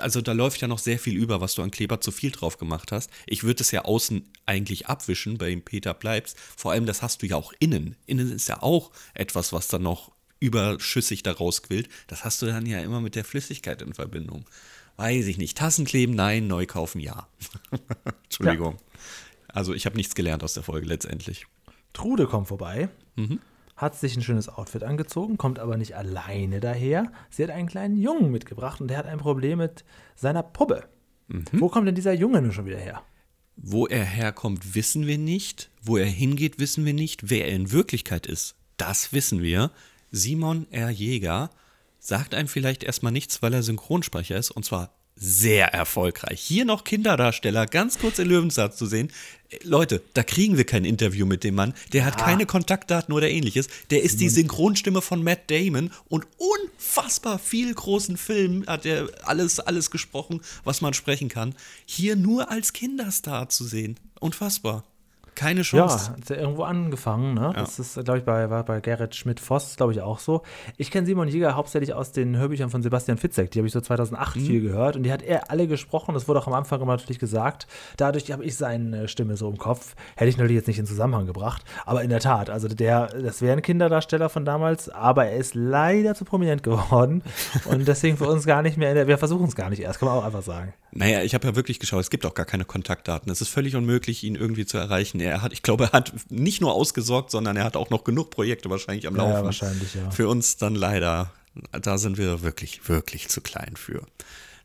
also da läuft ja noch sehr viel über, was du an Kleber zu viel drauf gemacht hast. Ich würde es ja außen eigentlich abwischen, bei dem Peter bleibst. Vor allem, das hast du ja auch innen. Innen ist ja auch etwas, was dann noch überschüssig da rausquillt. Das hast du dann ja immer mit der Flüssigkeit in Verbindung. Weiß ich nicht. Tassen kleben, nein. Neu kaufen, ja. Entschuldigung. Also ich habe nichts gelernt aus der Folge letztendlich. Trude kommt vorbei, Mhm. hat sich ein schönes Outfit angezogen, kommt aber nicht alleine daher. Sie hat einen kleinen Jungen mitgebracht und der hat ein Problem mit seiner Puppe. Mhm. Wo kommt denn dieser Junge nun schon wieder her? Wo er herkommt, wissen wir nicht. Wo er hingeht, wissen wir nicht. Wer er in Wirklichkeit ist, das wissen wir. Simon R. Jäger sagt einem vielleicht erstmal nichts, weil er Synchronsprecher ist und zwar sehr erfolgreich. Hier noch Kinderdarsteller, ganz kurz in Löwensatz zu sehen. Leute, da kriegen wir kein Interview mit dem Mann. Der hat keine Kontaktdaten oder ähnliches. Der ist die Synchronstimme von Matt Damon und unfassbar viel großen Filmen hat er alles, alles gesprochen, was man sprechen kann. Hier nur als Kinderstar zu sehen. Unfassbar. Keine Ja, Chance. hat ja irgendwo angefangen, ne? Das ist, glaube ich, bei, war bei Gerrit Schmidt-Voss, glaube ich, auch so. Ich kenne Simon Jäger hauptsächlich aus den Hörbüchern von Sebastian Fitzek. Die habe ich so 2008 Mhm. viel gehört und die hat er alle gesprochen. Das wurde auch am Anfang immer natürlich gesagt. Dadurch habe ich seine Stimme so im Kopf. Hätte ich natürlich jetzt nicht in Zusammenhang gebracht. Aber in der Tat, also der, das wäre ein Kinderdarsteller von damals, aber er ist leider zu prominent geworden und deswegen für uns gar nicht mehr, der, wir versuchen es gar nicht erst, kann man auch einfach sagen. Naja, ich habe ja wirklich geschaut, es gibt auch gar keine Kontaktdaten. Es ist völlig unmöglich, ihn irgendwie zu erreichen. Er hat, ich glaube, er hat nicht nur ausgesorgt, sondern er hat auch noch genug Projekte wahrscheinlich am Ja, Laufen. wahrscheinlich, ja. Für uns dann leider, da sind wir wirklich, wirklich zu klein für.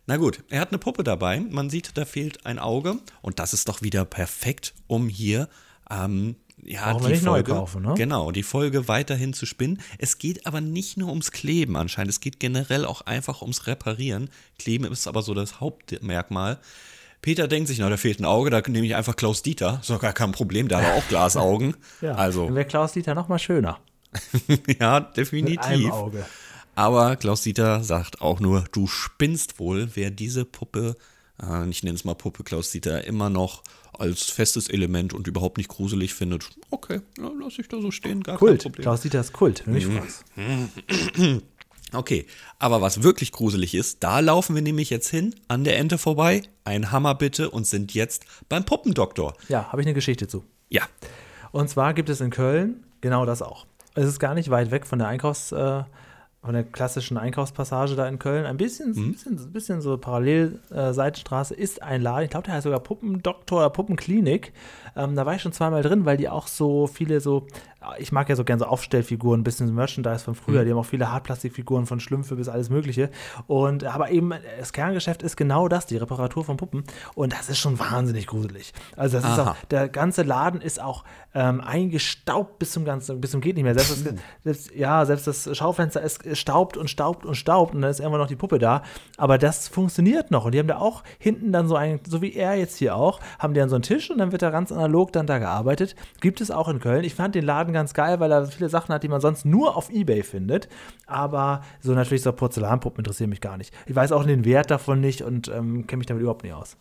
Na gut, er hat eine Puppe dabei. Man sieht, da fehlt ein Auge. Und das ist doch wieder perfekt, um hier ähm, ja, wir die nicht neu Folge, kaufen, ne? Genau, die Folge weiterhin zu spinnen. Es geht aber nicht nur ums Kleben anscheinend, es geht generell auch einfach ums Reparieren. Kleben ist aber so das Hauptmerkmal. Peter denkt sich, na, da fehlt ein Auge, da nehme ich einfach Klaus Dieter. Ist doch gar kein Problem, der hat auch Glasaugen. Ja, Also, dann wäre Klaus Dieter noch mal schöner. ja, Mit einem definitiv. Auge. Aber Klaus Dieter sagt auch nur, du spinnst wohl, wer diese Puppe, äh, ich nenne es mal Puppe Klaus Dieter, immer noch als festes Element und überhaupt nicht gruselig findet. Okay, ja, lass ich da so stehen, gar Kult. kein Problem. Klaus Dieter ist Kult, wenn du mich fragst. Okay, aber was wirklich gruselig ist, da laufen wir nämlich jetzt hin, an der Ente vorbei, ein Hammer bitte und sind jetzt beim Puppendoktor. Ja, habe ich eine Geschichte zu. Ja, Und zwar gibt es in Köln genau das auch. Es ist gar nicht weit weg von der Einkaufs, äh, von der klassischen Einkaufspassage da in Köln. Ein bisschen, Mhm. bisschen, bisschen so parallel äh, Seitenstraße ist ein Laden. Ich glaube, der heißt sogar Puppendoktor oder Puppenklinik. Ähm, da war ich schon zweimal drin, weil die auch so viele so, ich mag ja so gerne so Aufstellfiguren, ein bisschen Merchandise von früher. Mhm. Die haben auch viele Hartplastikfiguren von Schlümpfe bis alles Mögliche. Und aber eben das Kerngeschäft ist genau das, die Reparatur von Puppen. Und das ist schon wahnsinnig gruselig. Also das ist Aha. auch, der ganze Laden ist auch ähm, eingestaubt bis zum ganzen, bis zum geht nicht mehr. Selbst das, selbst, ja, selbst das Schaufenster ist staubt und staubt und staubt und dann ist irgendwann noch die Puppe da. Aber das funktioniert noch. Und die haben da auch hinten dann so ein, so wie er jetzt hier auch, haben die dann so einen Tisch und dann wird da ganz analog dann da gearbeitet. Gibt es auch in Köln. Ich fand den Laden ganz geil, weil er viele Sachen hat, die man sonst nur auf Ebay findet. Aber so natürlich so Porzellanpuppen interessieren mich gar nicht. Ich weiß auch den Wert davon nicht und ähm, kenne mich damit überhaupt nicht aus.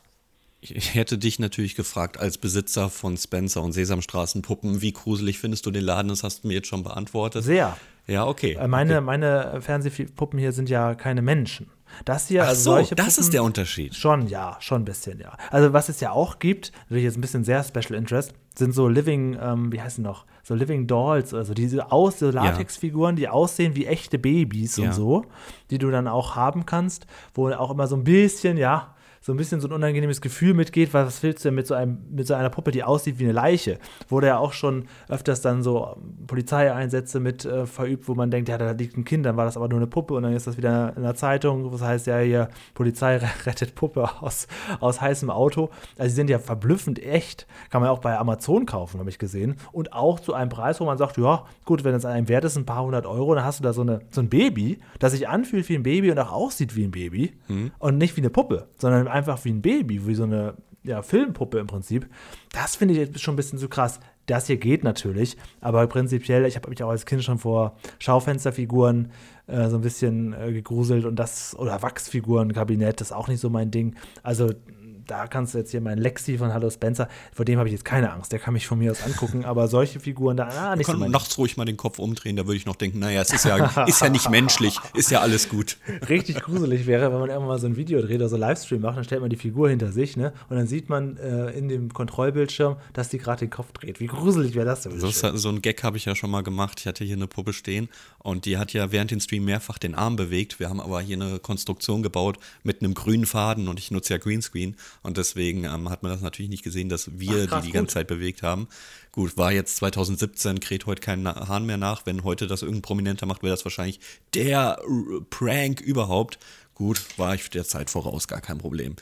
Ich hätte dich natürlich gefragt, als Besitzer von Spencer und Sesamstraßenpuppen, wie gruselig findest du den Laden? Das hast du mir jetzt schon beantwortet. Sehr. Ja, okay. Äh, Meine, meine Fernsehpuppen hier sind ja keine Menschen. Das hier, Ach also so, solche das Puppen, ist der Unterschied. Schon, ja, schon ein bisschen, ja. Also was es ja auch gibt, natürlich jetzt ein bisschen sehr Special Interest, sind so Living, ähm, wie heißen noch, so Living Dolls, also diese aus, so Latexfiguren, die aussehen wie echte Babys Ja. und so, die du dann auch haben kannst, wo auch immer so ein bisschen, ja, so ein bisschen so ein unangenehmes Gefühl mitgeht, weil was willst du denn mit so, einem, mit so einer Puppe, die aussieht wie eine Leiche? Wurde ja auch schon öfters dann so Polizeieinsätze mit äh, verübt, wo man denkt, ja, da liegt ein Kind, dann war das aber nur eine Puppe und dann ist das wieder in der Zeitung, was heißt ja hier, Polizei rettet Puppe aus, aus heißem Auto. Also die sind ja verblüffend echt. Kann man auch bei Amazon kaufen, habe ich gesehen. Und auch zu einem Preis, wo man sagt, ja, gut, wenn es an einem Wert ist, ein paar hundert Euro, dann hast du da so, eine, so ein Baby, das sich anfühlt wie ein Baby und auch aussieht wie ein Baby und nicht wie eine Puppe, sondern einfach wie ein Baby, wie so eine ja, Filmpuppe im Prinzip. Das finde ich jetzt schon ein bisschen zu krass. Das hier geht natürlich, aber prinzipiell, ich habe mich auch als Kind schon vor Schaufensterfiguren äh, so ein bisschen äh, gegruselt und das, oder Wachsfigurenkabinett, das ist auch nicht so mein Ding. Also da kannst du jetzt hier meinen Lexi von Hallo Spencer, vor dem habe ich jetzt keine Angst, der kann mich von mir aus angucken, aber solche Figuren da, ah, nicht so Kann mein nachts ruhig mal den Kopf umdrehen, da würde ich noch denken, naja, es ist ja, ist ja nicht menschlich, ist ja alles gut. richtig gruselig wäre, wenn man irgendwann mal so ein Video dreht oder so Livestream macht, dann stellt man die Figur hinter sich, ne? Und dann sieht man äh, in dem Kontrollbildschirm, dass die gerade den Kopf dreht. Wie gruselig wäre das denn? So, so ein Gag habe ich ja schon mal gemacht. Ich hatte hier eine Puppe stehen und die hat ja während dem Stream mehrfach den Arm bewegt. Wir haben aber hier eine Konstruktion gebaut mit einem grünen Faden und ich nutze ja Greenscreen und deswegen ähm, hat man das natürlich nicht gesehen, dass wir Ach, krass, die die gut. ganze Zeit bewegt haben. Gut, war jetzt 2017, kräht heute kein Hahn mehr nach. Wenn heute das irgendein Prominenter macht, wäre das wahrscheinlich der Prank überhaupt. Gut, war ich der Zeit voraus, gar kein Problem.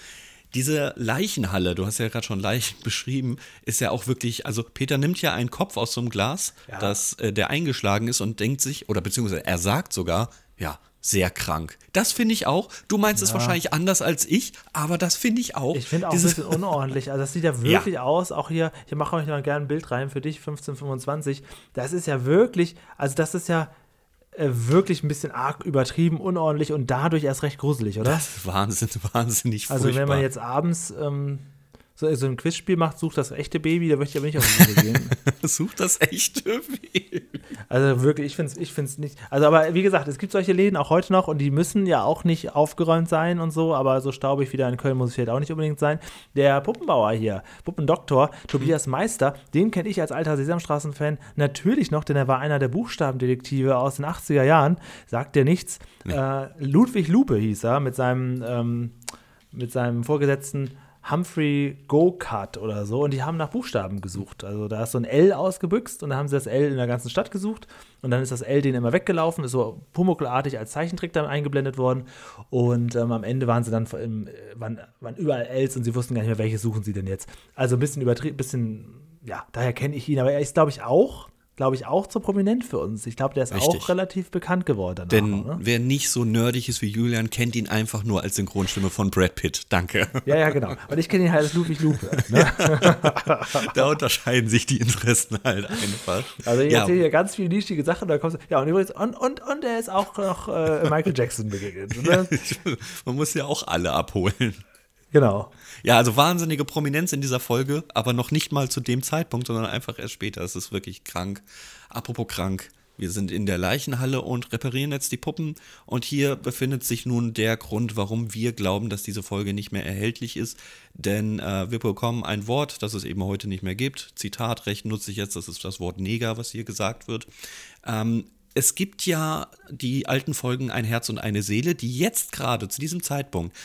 Diese Leichenhalle, du hast ja gerade schon Leichen beschrieben, ist ja auch wirklich, also Peter nimmt ja einen Kopf aus so einem Glas, Ja. das äh, der eingeschlagen ist und denkt sich, oder beziehungsweise er sagt sogar, ja, sehr krank. Das finde ich auch. Du meinst es wahrscheinlich anders als ich, aber das finde ich auch. Ich finde auch ein Dieses- bisschen unordentlich. Also das sieht ja wirklich aus. Auch hier, ich mache euch noch gerne ein Bild rein für dich, 1525. Das ist ja wirklich, also das ist ja äh, wirklich ein bisschen arg übertrieben, unordentlich und dadurch erst recht gruselig, oder? Das ist Wahnsinn, wahnsinnig also furchtbar. wenn man jetzt abends ähm, so, so ein Quizspiel macht, sucht das echte Baby, da möchte ich aber nicht auf die gehen. Sucht das echte Baby. Also wirklich, ich finde es ich find's nicht. Also, aber wie gesagt, es gibt solche Läden auch heute noch und die müssen ja auch nicht aufgeräumt sein und so, aber so staubig wie da in Köln muss es vielleicht auch nicht unbedingt sein. Der Puppenbauer hier, Puppendoktor, Tobias Meister, den kenne ich als alter Sesamstraßen-Fan natürlich noch, denn er war einer der Buchstabendetektive aus den 80er Jahren. Sagt dir nichts. Äh, Ludwig Lupe hieß er mit seinem, ähm, mit seinem Vorgesetzten. Humphrey Go-Kart oder so und die haben nach Buchstaben gesucht. Also da ist so ein L ausgebüxt und da haben sie das L in der ganzen Stadt gesucht und dann ist das L denen immer weggelaufen, ist so pumucklartig als Zeichentrick dann eingeblendet worden und ähm, am Ende waren sie dann im, waren, waren überall Ls und sie wussten gar nicht mehr, welches suchen sie denn jetzt. Also ein bisschen übertrieben, bisschen, ja, daher kenne ich ihn, aber er ist, glaube ich, auch, glaube ich, auch zu prominent für uns. Ich glaube, der ist Richtig. auch relativ bekannt geworden. danach, Denn ne? wer nicht so nerdig ist wie Julian, kennt ihn einfach nur als Synchronstimme von Brad Pitt. Danke. Ja, ja, genau. Und ich kenne ihn halt als Ludwig Lupe. Ne? da unterscheiden sich die Interessen halt einfach. Also ich ja, erzähle hier ganz viele nischige Sachen, da kommst du, ja und übrigens, und, und, und er ist auch noch äh, Michael Jackson begegnet. Ne? man muss ja auch alle abholen. Genau. Ja, also wahnsinnige Prominenz in dieser Folge, aber noch nicht mal zu dem Zeitpunkt, sondern einfach erst später. Es ist wirklich krank. Apropos krank, Wir sind in der Leichenhalle und reparieren jetzt die Puppen. Und hier befindet sich nun der Grund, warum wir glauben, dass diese Folge nicht mehr erhältlich ist. Denn äh, wir bekommen ein Wort, das es eben heute nicht mehr gibt. Zitatrecht nutze ich jetzt, das ist das Wort Neger, was hier gesagt wird. Ähm, es gibt ja die alten Folgen Ein Herz und eine Seele, die jetzt gerade zu diesem Zeitpunkt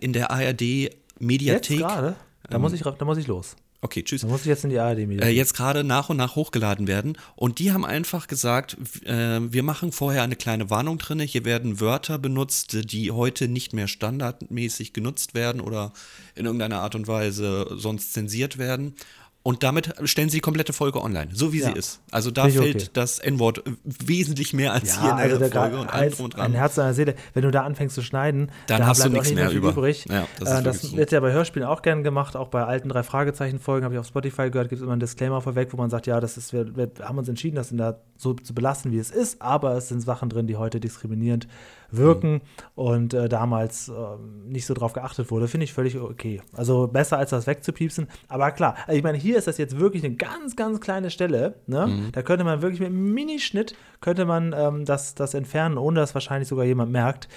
in der ARD Mediathek. Jetzt gerade? Da, muss ich, da muss ich los. Okay, tschüss. Da muss ich jetzt in die ARD äh, Jetzt gerade nach und nach hochgeladen werden. Und die haben einfach gesagt, äh, wir machen vorher eine kleine Warnung drin. Hier werden Wörter benutzt, die heute nicht mehr standardmäßig genutzt werden oder in irgendeiner Art und Weise sonst zensiert werden. Und damit stellen sie die komplette Folge online, so wie ja. sie ist. Also da Nicht fällt okay. das N-Wort wesentlich mehr als ja, hier in der also Folge und allem und dran. Ein Herz deiner Seele, wenn du da anfängst zu schneiden, dann da hast du nichts mehr, über. übrig. Ja, das, äh, das wird ja bei Hörspielen auch gern gemacht, auch bei alten drei Fragezeichen Folgen habe ich auf Spotify gehört, gibt es immer einen Disclaimer vorweg, wo man sagt, ja, das ist wir, wir haben uns entschieden, das da so zu belassen, wie es ist, aber es sind Sachen drin, die heute diskriminierend wirken mhm. und äh, damals äh, nicht so drauf geachtet wurde, finde ich völlig okay. Also besser als das wegzupiepsen. Aber klar, also ich meine, hier ist das jetzt wirklich eine ganz, ganz kleine Stelle. Ne? Mhm. Da könnte man wirklich mit einem Minischnitt könnte man ähm, das, das entfernen, ohne dass wahrscheinlich sogar jemand merkt.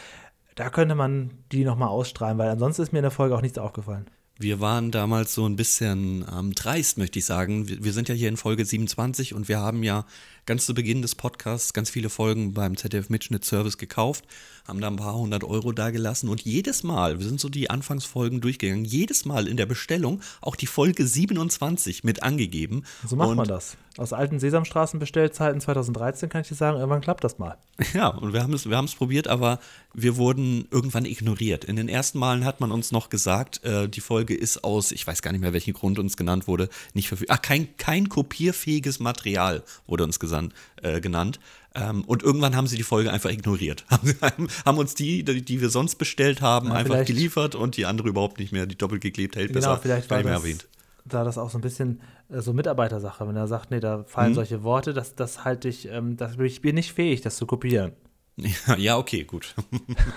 Da könnte man die nochmal ausstrahlen, weil ansonsten ist mir in der Folge auch nichts aufgefallen. Wir waren damals so ein bisschen ähm, dreist, möchte ich sagen. Wir, wir, sind ja hier in Folge 27 und wir haben ja ganz zu Beginn des Podcasts ganz viele Folgen beim ZDF Mitschnitt Service gekauft, haben da ein paar hundert Euro da gelassen und jedes Mal, wir sind so die Anfangsfolgen durchgegangen, jedes Mal in der Bestellung auch die Folge 27 mit angegeben. So macht und man das. Aus alten Sesamstraßenbestellzeiten 2013 kann ich dir sagen, irgendwann klappt das mal. Ja, und wir haben es, wir probiert, aber wir wurden irgendwann ignoriert. In den ersten Malen hat man uns noch gesagt, äh, die Folge ist aus, ich weiß gar nicht mehr, welchen Grund uns genannt wurde, nicht verfügbar. Ach, kein, kein kopierfähiges Material wurde uns gesagt gesan, äh, genannt. Ähm, und irgendwann haben sie die Folge einfach ignoriert. haben, haben uns die, die, die, wir sonst bestellt haben, ja, einfach geliefert und die andere überhaupt nicht mehr, die doppelt geklebt hält, genau, besser vielleicht war das, erwähnt. Da das auch so ein bisschen äh, so Mitarbeitersache, wenn er sagt, nee, da fallen mhm. solche Worte, das, das halte ich, ähm, das, ich bin nicht fähig, das zu kopieren. Ja, ja, okay, gut.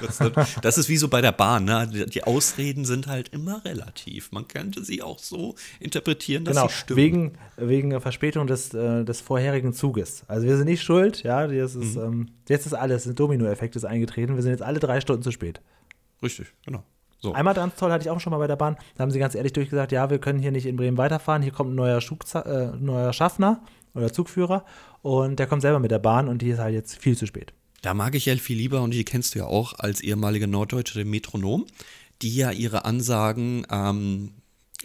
Das, das, ist wie so bei der Bahn, ne? Die Ausreden sind halt immer relativ. Man könnte sie auch so interpretieren, dass genau, sie stimmen. Wegen, wegen Verspätung des, äh, des vorherigen Zuges. Also wir sind nicht schuld, ja, jetzt ist, mhm. ähm, jetzt ist alles, ein Dominoeffekt ist eingetreten. Wir sind jetzt alle drei Stunden zu spät. Richtig, genau. So. Einmal ganz toll hatte ich auch schon mal bei der Bahn. Da haben sie ganz ehrlich durchgesagt, ja, wir können hier nicht in Bremen weiterfahren. Hier kommt ein neuer, Schugza äh, neuer Schaffner oder Zugführer und der kommt selber mit der Bahn und die ist halt jetzt viel zu spät. Da mag ich ja viel lieber, und die kennst du ja auch als ehemalige Norddeutsche, den Metronom, die ja ihre Ansagen ähm,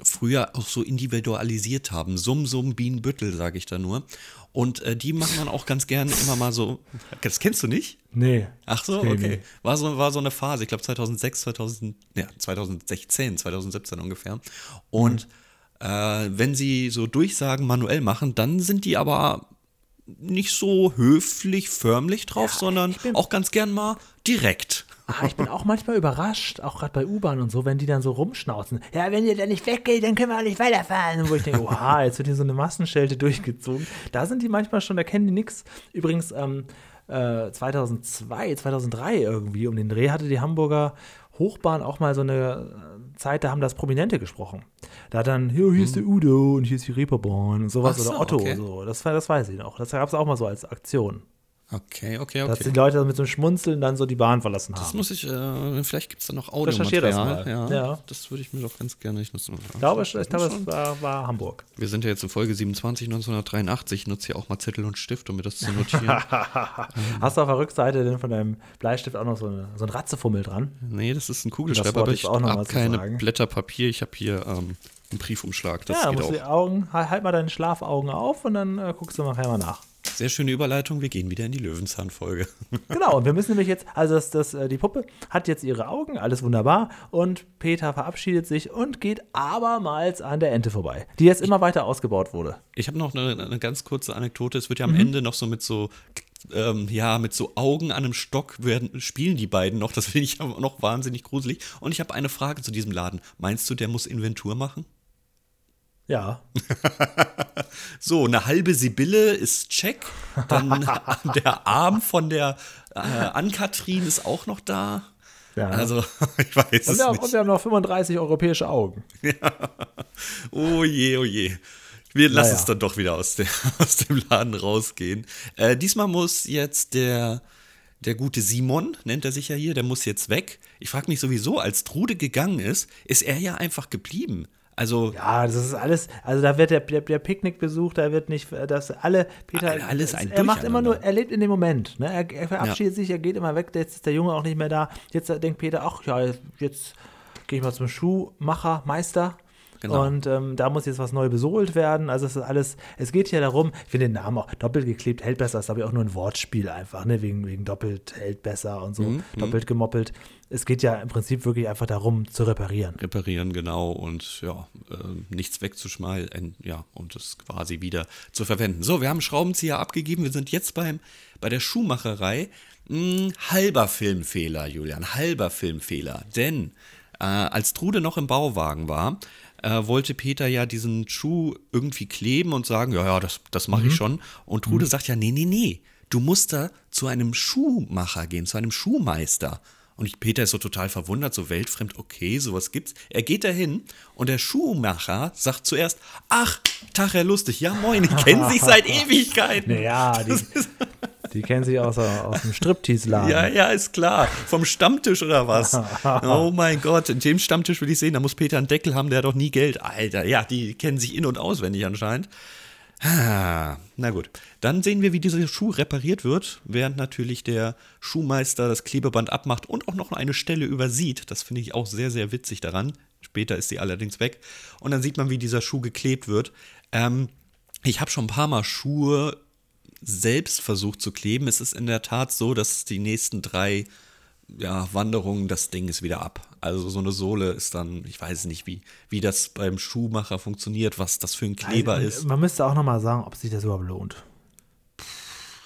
früher auch so individualisiert haben. Summ, Summ, Bienenbüttel, sage ich da nur. Und äh, die macht man auch ganz gerne immer mal so. Das kennst du nicht? Nee. Ach so, okay. War so, war so eine Phase, ich glaube 2006, 2000, ja, 2016, 2017 ungefähr. Und mhm. äh, wenn sie so Durchsagen manuell machen, dann sind die aber nicht so höflich, förmlich drauf, ja, sondern auch ganz gern mal direkt. Ah, ich bin auch manchmal überrascht, auch gerade bei U-Bahn und so, wenn die dann so rumschnauzen. Ja, wenn ihr da nicht weggeht, dann können wir auch nicht weiterfahren. Und wo ich denke, oha, jetzt wird hier so eine Massenschelte durchgezogen. Da sind die manchmal schon, da kennen die nichts. Übrigens, ähm, äh, 2002, 2003 irgendwie um den Dreh hatte die Hamburger Hochbahn auch mal so eine Zeit, da haben das Prominente gesprochen. Da hat dann, hier, hier ist der hm. Udo und hier ist die Reeperbahn und sowas so, oder Otto okay. so. Das, das weiß ich noch. Das gab es auch mal so als Aktion. Okay, okay, okay. Dass die Leute mit so einem Schmunzeln dann so die Bahn verlassen haben. Das muss ich, äh, vielleicht gibt es da noch Audiomaterial. das mal. Ja, ja. Das würde ich mir doch ganz gerne nicht nutzen. Ich glaube, ich, ich glaube es war, war, Hamburg. Wir sind ja jetzt in Folge 27, 1983. Ich nutze hier auch mal Zettel und Stift, um mir das zu notieren. Hast du auf der Rückseite denn von deinem Bleistift auch noch so, eine, so ein Ratzefummel dran? Nee, das ist ein Kugelschreiber, aber ich habe keine Blätter Papier. Ich habe hier ähm, einen Briefumschlag. Das ja, geht musst auch. Die Augen, halt mal deine Schlafaugen auf und dann äh, guckst du nachher mal nach. Sehr schöne Überleitung. Wir gehen wieder in die Löwenzahnfolge. genau, und wir müssen nämlich jetzt, also das, das, äh, die Puppe hat jetzt ihre Augen, alles wunderbar. Und Peter verabschiedet sich und geht abermals an der Ente vorbei, die jetzt immer weiter ausgebaut wurde. Ich habe noch eine, eine, ganz kurze Anekdote. Es wird ja am mhm. Ende noch so mit so ähm, ja, mit so Augen an einem Stock werden, spielen die beiden noch. Das finde ich aber noch wahnsinnig gruselig. Und ich habe eine Frage zu diesem Laden. Meinst du, der muss Inventur machen? Ja. so, eine halbe Sibylle ist check. Dann der Arm von der äh, Ann-Kathrin ist auch noch da. Ja. Also, ich weiß und es nicht. Und wir haben noch 35 europäische Augen. Ja. Oh je, oh je. Wir lassen Naja. es dann doch wieder aus, der, aus dem Laden rausgehen. Äh, diesmal muss jetzt der, der gute Simon, nennt er sich ja hier, der muss jetzt weg. Ich frage mich sowieso, als Trude gegangen ist, ist er ja einfach geblieben. Also, Ja, das ist alles, also da wird der, der, der Picknickbesuch, da wird nicht, das alle, Peter, Alles ein er macht immer nur, er lebt in dem Moment, ne? er, er verabschiedet sich, er geht immer weg, jetzt ist der Junge auch nicht mehr da, jetzt denkt Peter, ach ja, jetzt gehe ich mal zum Schuhmacher, Meister, Genau. Und ähm, da muss jetzt was neu besohlt werden. Also es ist alles, es geht hier darum, ich finde den Namen auch doppelt geklebt, hält besser, ist glaube ich auch nur ein Wortspiel einfach, ne? Wegen, wegen doppelt hält besser und so, Mhm, doppelt gemoppelt. Es geht ja im Prinzip wirklich einfach darum, zu reparieren. reparieren, genau, und ja, äh, nichts wegzuschmeißen, ja, und es quasi wieder zu verwenden. So, wir haben Schraubenzieher abgegeben, wir sind jetzt beim, bei der Schuhmacherei. Hm, halber Filmfehler, Julian, halber Filmfehler. Denn äh, als Trude noch im Bauwagen war, äh, wollte Peter ja diesen Schuh irgendwie kleben und sagen, ja, ja, das, das mache ich schon. Und Trude sagt ja, nee, nee, nee, du musst da zu einem Schuhmacher gehen, zu einem Schuhmeister. Und ich, Peter ist so total verwundert, so weltfremd, okay, sowas gibt's. Er geht dahin und der Schuhmacher sagt zuerst, ach, Tag, Herr Lustig, ja moin, die kennen sich seit Ewigkeiten. Naja, die, die kennen sich aus, aus dem Striptease-Laden. Ja, ja, ist klar. Vom Stammtisch oder was? Oh mein Gott, in dem Stammtisch will ich sehen, da muss Peter einen Deckel haben, der hat doch nie Geld. Alter, ja, die kennen sich in- und auswendig anscheinend. Na gut. Dann sehen wir, wie dieser Schuh repariert wird, während natürlich der Schuhmeister das Klebeband abmacht und auch noch eine Stelle übersieht. Das finde ich auch sehr, sehr witzig daran. Später ist sie allerdings weg. Und dann sieht man, wie dieser Schuh geklebt wird. Ähm, ich habe schon ein paar Mal Schuhe selbst versucht zu kleben. Es ist in der Tat so, dass die nächsten drei ja, Wanderungen, das Ding ist wieder ab. Also so eine Sohle ist dann, ich weiß nicht, wie, wie das beim Schuhmacher funktioniert, was das für ein Kleber Und ist. Man müsste auch nochmal sagen, ob sich das überhaupt lohnt.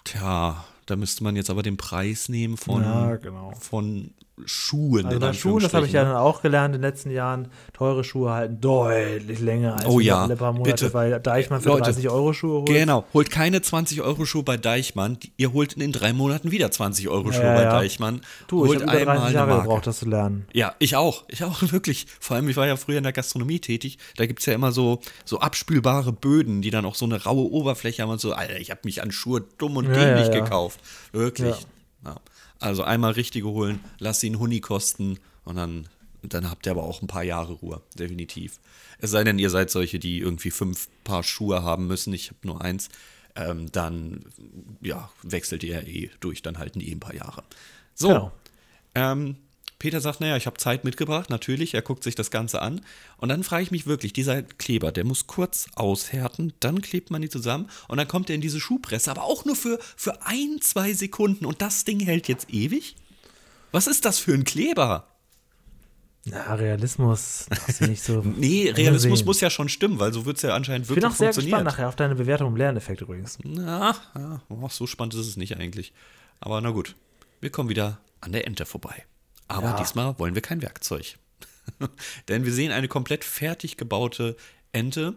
Tja, da müsste man jetzt aber den Preis nehmen von, Ja, genau. von Schuhen. Also bei Schuhen, das habe ich ja dann auch gelernt in den letzten Jahren, teure Schuhe halten deutlich länger als Oh ja, alle paar Monate, bitte. weil Deichmann für Leute, 30 Euro Schuhe holt. Genau, holt keine 20 Euro Schuhe bei Deichmann. Ihr holt in drei Monaten wieder 20 Euro Schuhe Ja, bei ja. Deichmann. Du, ich holt habe über 30 eine Jahre gebraucht, das zu lernen. Ja, ich auch. Ich auch, wirklich. Vor allem, ich war ja früher in der Gastronomie tätig. Da gibt es ja immer so, so abspülbare Böden, die dann auch so eine raue Oberfläche haben und so. Alter, ich habe mich an Schuhe dumm und dämlich gekauft. Wirklich. Ja. Also einmal richtige holen, lass sie einen Huni kosten und dann, dann habt ihr aber auch ein paar Jahre Ruhe. Definitiv. Es sei denn, ihr seid solche, die irgendwie fünf Paar Schuhe haben müssen. Ich habe nur eins. Ähm, dann, ja, wechselt ihr ja eh durch. Dann halten die eh ein paar Jahre. So. Genau. Ähm, Peter sagt, naja, ich habe Zeit mitgebracht, natürlich, er guckt sich das Ganze an. Und dann frage ich mich wirklich, dieser Kleber, der muss kurz aushärten, dann klebt man die zusammen und dann kommt er in diese Schuhpresse, aber auch nur für, für ein, zwei Sekunden und das Ding hält jetzt ewig? Was ist das für ein Kleber? Na, Realismus, darfst du nicht so. Nee, Realismus sehen. muss ja schon stimmen, weil so wird es ja anscheinend Ich bin wirklich auch sehr funktionieren. gespannt nachher auf deine Bewertung im Lerneffekt übrigens. Na, ja, oh, so spannend ist es nicht eigentlich. Aber na gut, wir kommen wieder an der Ente vorbei. Aber Ja. diesmal wollen wir kein Werkzeug. Denn wir sehen eine komplett fertig gebaute Ente.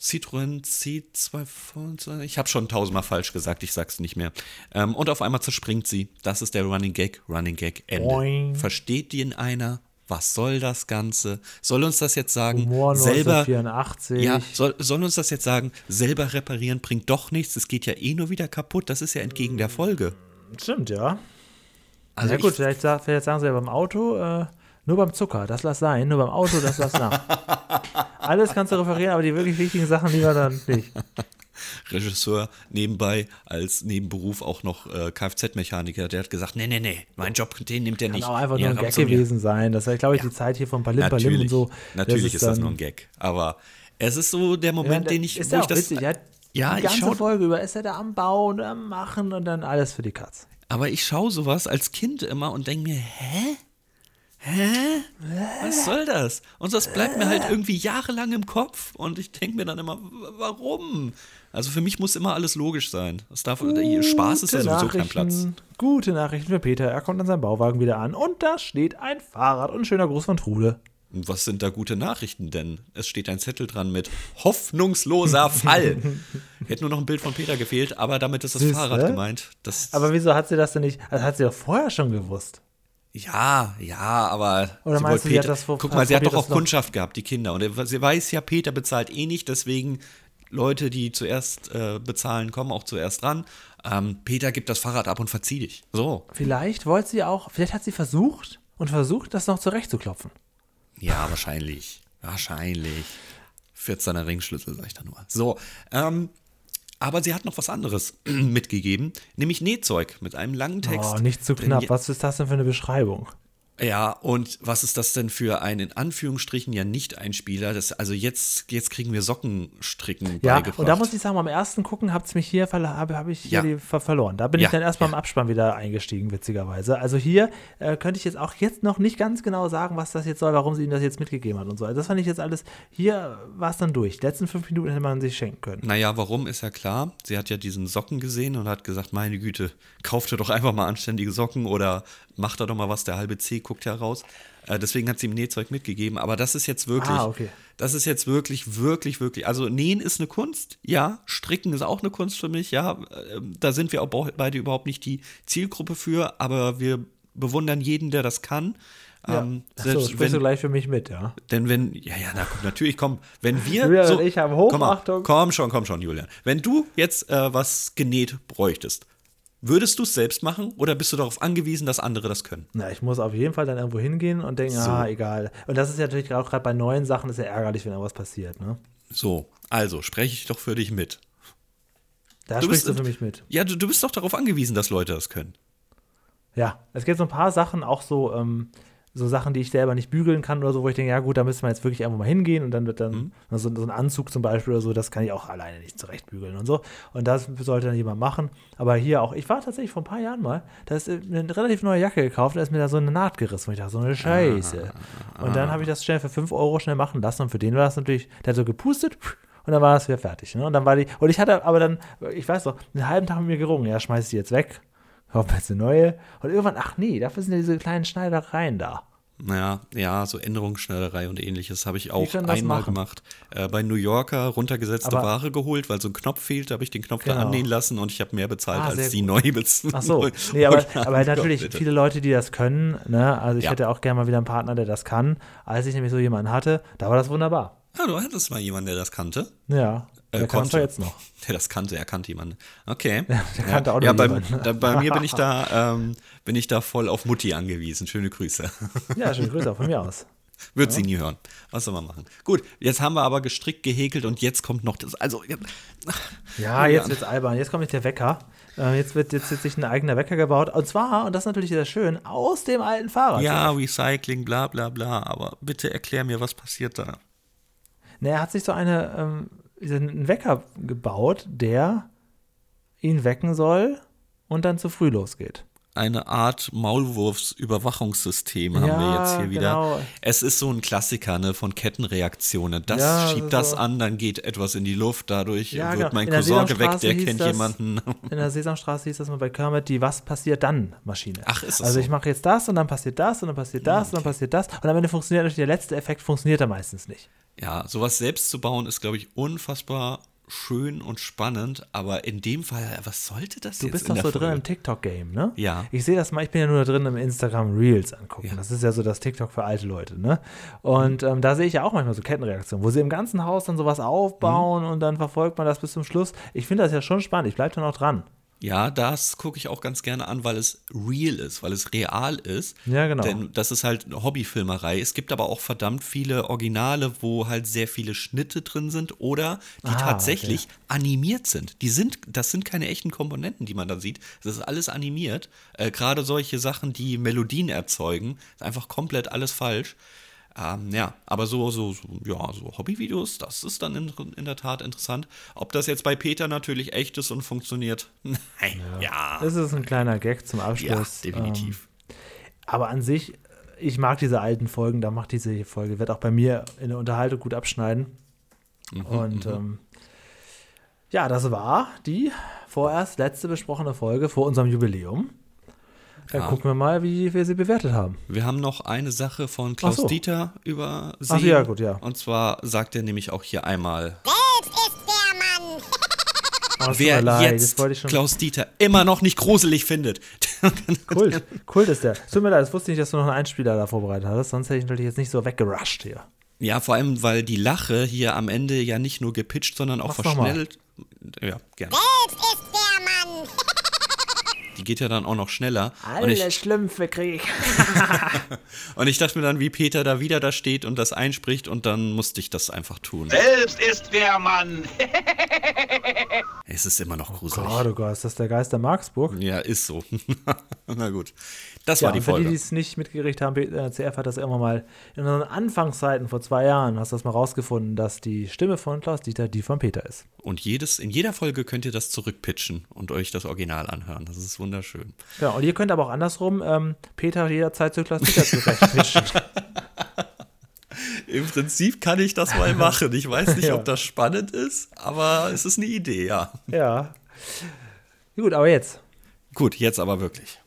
Citroën C225. Ich habe schon tausendmal falsch gesagt, ich sag's nicht mehr. Ähm, und auf einmal zerspringt sie. Das ist der Running Gag, Running Gag, Ende. Boing. Versteht die in einer? Was soll das Ganze? Soll uns das jetzt sagen, Humor selber 1984. ja, soll, soll uns das jetzt sagen, selber reparieren bringt doch nichts, es geht ja eh nur wieder kaputt, das ist ja entgegen der Folge. Stimmt, ja. Also ja gut, ich, vielleicht, vielleicht sagen sie ja beim Auto, äh, nur beim Zucker, das lass sein, nur beim Auto, das lass nach. Alles kannst du referieren, aber die wirklich wichtigen Sachen lieber dann nicht. Regisseur nebenbei als Nebenberuf auch noch äh, Kfz-Mechaniker, der hat gesagt, nee, nee, nee, mein Job, den nimmt er Kann nicht. auch einfach Ja, nur ein Gag gewesen sein. Das war, glaube ich, die Zeit hier von Palim Palim und so. natürlich ist, das nur ein Gag, aber es ist so der Moment, Ja, den ich, ist wo ja ich auch das, witzig. Ja, die ganze Folge über ist er da am Bauen, am Machen und dann alles für die Katz. Aber ich schaue sowas als Kind immer und denke mir, hä? Hä? Was soll das? Und das bleibt mir halt irgendwie jahrelang im Kopf und ich denke mir dann immer, warum? Also für mich muss immer alles logisch sein. Es darf, Spaß ist ja sowieso kein Platz. Nachrichten, Gute Nachrichten für Peter. Er kommt an seinem Bauwagen wieder an und da steht ein Fahrrad und ein schöner Gruß von Trude. Was sind da gute Nachrichten denn? Es steht ein Zettel dran mit hoffnungsloser Fall. Hätte nur noch ein Bild von Peter gefehlt, aber damit ist das Siehste? Fahrrad gemeint. Das, Aber wieso hat sie das denn nicht? Also hat sie doch vorher schon gewusst. ja, ja, aber Oder sie meinst du, sie hat Peter, das vor- guck mal, sie hat doch auch Kundschaft gehabt, die Kinder. Und sie weiß ja, Peter bezahlt eh nicht, deswegen Leute, die zuerst äh, bezahlen, kommen auch zuerst ran. Ähm, Peter gibt das Fahrrad ab und verzieh dich. So. Vielleicht wollte sie auch, vielleicht hat sie versucht und versucht, das noch zurechtzuklopfen. Ja, wahrscheinlich. Wahrscheinlich. 14er Ringschlüssel, sag ich da nur. So, ähm, aber sie hat noch was anderes mitgegeben, nämlich Nähzeug mit einem langen Text. Oh, nicht zu knapp. Was ist das denn für eine Beschreibung? Ja, und was ist das denn für ein in Anführungsstrichen ja nicht ein Spieler? Das, also jetzt, jetzt kriegen wir Sockenstricken ja, beigebracht. Und da muss ich sagen, beim ersten Gucken habt mich hier habe hab ich hier Ja. die ver verloren. Da bin Ja, ich dann erstmal ja. im Abspann wieder eingestiegen, witzigerweise. Also hier äh, könnte ich jetzt auch jetzt noch nicht ganz genau sagen, was das jetzt soll, warum sie ihm das jetzt mitgegeben hat und so. Also das fand ich jetzt alles, hier war es dann durch. Die letzten fünf Minuten hätte man sich schenken können. Naja, warum ist ja klar. Sie hat ja diesen Socken gesehen und hat gesagt, meine Güte, kauft ihr doch einfach mal anständige Socken oder macht da doch mal was, der halbe C guckt ja raus. Äh, deswegen hat sie ihm Nähzeug mitgegeben. Aber das ist jetzt wirklich, Ah, okay. das ist jetzt wirklich, wirklich, wirklich, also Nähen ist eine Kunst, ja, Stricken ist auch eine Kunst für mich, ja. Äh, Da sind wir auch beide überhaupt nicht die Zielgruppe für, aber wir bewundern jeden, der das kann. Ähm, Achso, selbst sprichst du wenn, gleich für mich mit, ja. denn wenn, ja, ja, na komm, natürlich, komm, wenn wir. Julian so, und ich haben komm, mal, Hochachtung. komm schon, komm schon, Julian. Wenn du jetzt äh, was genäht bräuchtest, würdest du es selbst machen oder bist du darauf angewiesen, dass andere das können? Na, ich muss auf jeden Fall dann irgendwo hingehen und denken, So. ah, egal. Und das ist ja natürlich auch gerade bei neuen Sachen ist ja ärgerlich, wenn irgendwas passiert, ne? So, also spreche ich doch für dich mit. Da Du sprichst bist- du für mich mit. Ja, du, du bist doch darauf angewiesen, dass Leute das können. Ja, es gibt so ein paar Sachen, auch so, ähm, so Sachen, die ich selber nicht bügeln kann oder so, wo ich denke, ja gut, da müssen wir jetzt wirklich irgendwo mal hingehen und dann wird dann Mhm. so, so ein Anzug zum Beispiel oder so, das kann ich auch alleine nicht zurechtbügeln und so. Und das sollte dann jemand machen. Aber hier auch, ich war tatsächlich vor ein paar Jahren mal, da ist eine relativ neue Jacke gekauft, da ist mir da so eine Naht gerissen und ich dachte, so eine Scheiße. Und dann habe ich das schnell für 5 Euro schnell machen lassen und für den war das natürlich, der hat so gepustet und dann war das wieder fertig. Ne? Und dann war die, und ich hatte aber dann, ich weiß noch, einen halben Tag mit mir gerungen, ja, schmeiß ich die jetzt weg, kaufe mir jetzt eine neue. Und irgendwann, ach nee, dafür sind ja diese kleinen Schneidereien da. Naja, ja, so Änderungsschneiderei und ähnliches habe ich auch einmal gemacht. Äh, bei New Yorker runtergesetzte Aber- Ware geholt, weil so ein Knopf fehlt, habe ich den Knopf da Genau. annähen lassen und ich habe mehr bezahlt, Ah, als die gut. neu bezahlt. Ach so, nee, aber, aber Gott, natürlich bitte. viele Leute, die das können, ne? Also ich Ja. hätte auch gerne mal wieder einen Partner, der das kann. Als ich nämlich so jemanden hatte, da war das wunderbar. Ah, du hattest mal jemanden, der das kannte. Ja, Äh, der konnte. jetzt noch. Der das kannte, er kannte jemanden. Okay. der kannte auch noch ja, bei, da, bei mir bin ich da, ähm, bin ich da voll auf Mutti angewiesen. Schöne Grüße. Ja, schöne Grüße auch von mir aus. Wird sie nie hören. Was soll man machen? Gut, jetzt haben wir aber gestrickt, gehäkelt und jetzt kommt noch das. Also, ja, Ja, jetzt wird's albern. Jetzt kommt nicht der Wecker. Äh, jetzt wird jetzt, wird sich ein eigener Wecker gebaut. Und zwar, und das ist natürlich sehr schön, aus dem alten Fahrrad. ja, Recycling, bla bla bla. Aber bitte erklär mir, was passiert da? Ne, er hat sich so eine, ähm, einen Wecker gebaut, der ihn wecken soll und dann zu früh losgeht. Eine Art Maulwurfsüberwachungssystem haben Ja, wir jetzt hier wieder. genau. Es ist so ein Klassiker ne, von Kettenreaktionen. Das Ja, schiebt so- das an, dann geht etwas in die Luft. Dadurch Ja, wird genau. mein Cousin geweckt, der kennt das- jemanden. In der Sesamstraße hieß das mal bei Kermit die Was passiert dann Maschine. Ach, ist das Also so? ich mache jetzt das und dann passiert das und dann passiert das und dann passiert das und am Ende funktioniert natürlich der letzte Effekt funktioniert dann meistens nicht. Ja, sowas selbst zu bauen ist, glaube ich, unfassbar schön und spannend. Aber in dem Fall, was sollte das Du jetzt bist in doch so drin Folge? im TikTok-Game, ne? Ja. Ich sehe das mal, ich bin ja nur drin im Instagram Reels angucken. Ja. Das ist ja so das TikTok für alte Leute, ne? Und ähm, da sehe ich ja auch manchmal so Kettenreaktionen, wo sie im ganzen Haus dann sowas aufbauen Mhm. und dann verfolgt man das bis zum Schluss. Ich finde das ja schon spannend. Ich bleibe dann auch dran. Ja, das gucke ich auch ganz gerne an, weil es real ist, weil es real ist. Ja, genau. Denn das ist halt eine Hobbyfilmerei. Es gibt aber auch verdammt viele Originale, wo halt sehr viele Schnitte drin sind oder die Ah, tatsächlich animiert sind. Die sind, das sind keine echten Komponenten, die man da sieht. Das ist alles animiert. Äh, Gerade solche Sachen, die Melodien erzeugen, ist einfach komplett alles falsch. Ähm, ja, aber so, so, so, ja, so Hobbyvideos, das ist dann in, in der Tat interessant. Ob das jetzt bei Peter natürlich echt ist und funktioniert, nein, ja, Das ist ein kleiner Gag zum ja, Abschluss. definitiv. Ähm, aber an sich, ich mag diese alten Folgen, da macht diese Folge, wird auch bei mir in der Unterhaltung gut abschneiden. Mhm, Und ähm, ja, das war die vorerst letzte besprochene Folge vor unserem Jubiläum. Dann Ja. gucken wir mal, wie wir sie bewertet haben. Wir haben noch eine Sache von Klaus Ach so. Dieter übersehen. Ach so, ja, gut, ja. Und zwar sagt er nämlich auch hier einmal, Selbst ist der Mann. Oh, wer leid, jetzt. Klaus Dieter immer noch nicht gruselig findet. Kult. Kult ist der. Es Tut mir leid, das wusste ich nicht, dass du noch einen Einspieler da vorbereitet hattest, sonst hätte ich natürlich jetzt nicht so weggerusht hier. Ja, vor allem, weil die Lache hier am Ende ja nicht nur gepitcht, sondern auch Mach's verschnellt. Ja, gerne. Selbst ist der Mann. Die geht ja dann auch noch schneller. Und Alle ich, Schlümpfe krieg. und ich dachte mir dann, wie Peter da wieder da steht und das einspricht und dann musste ich das einfach tun. Selbst ist der Mann. Es ist immer noch gruselig. Gott, oh Gott, ist das der Geist der Marksburg? Ja, ist so. Na gut. Das Ja, war die und für die, Folge. die es nicht mitgekriegt haben, äh, CF hat das irgendwann mal in unseren Anfangszeiten vor zwei Jahren, hast du das mal rausgefunden, dass die Stimme von Klaus Dieter die von Peter ist. Und jedes, in jeder Folge könnt ihr das zurückpitchen und euch das Original anhören. Das ist wunderschön. Ja, und ihr könnt aber auch andersrum ähm, Peter jederzeit zu Klaus Dieter zurechtpitchen. Im Prinzip kann ich das mal machen. Ich weiß nicht, Ja. ob das spannend ist, aber es ist eine Idee, ja. ja. Gut, aber jetzt. Gut, jetzt aber wirklich.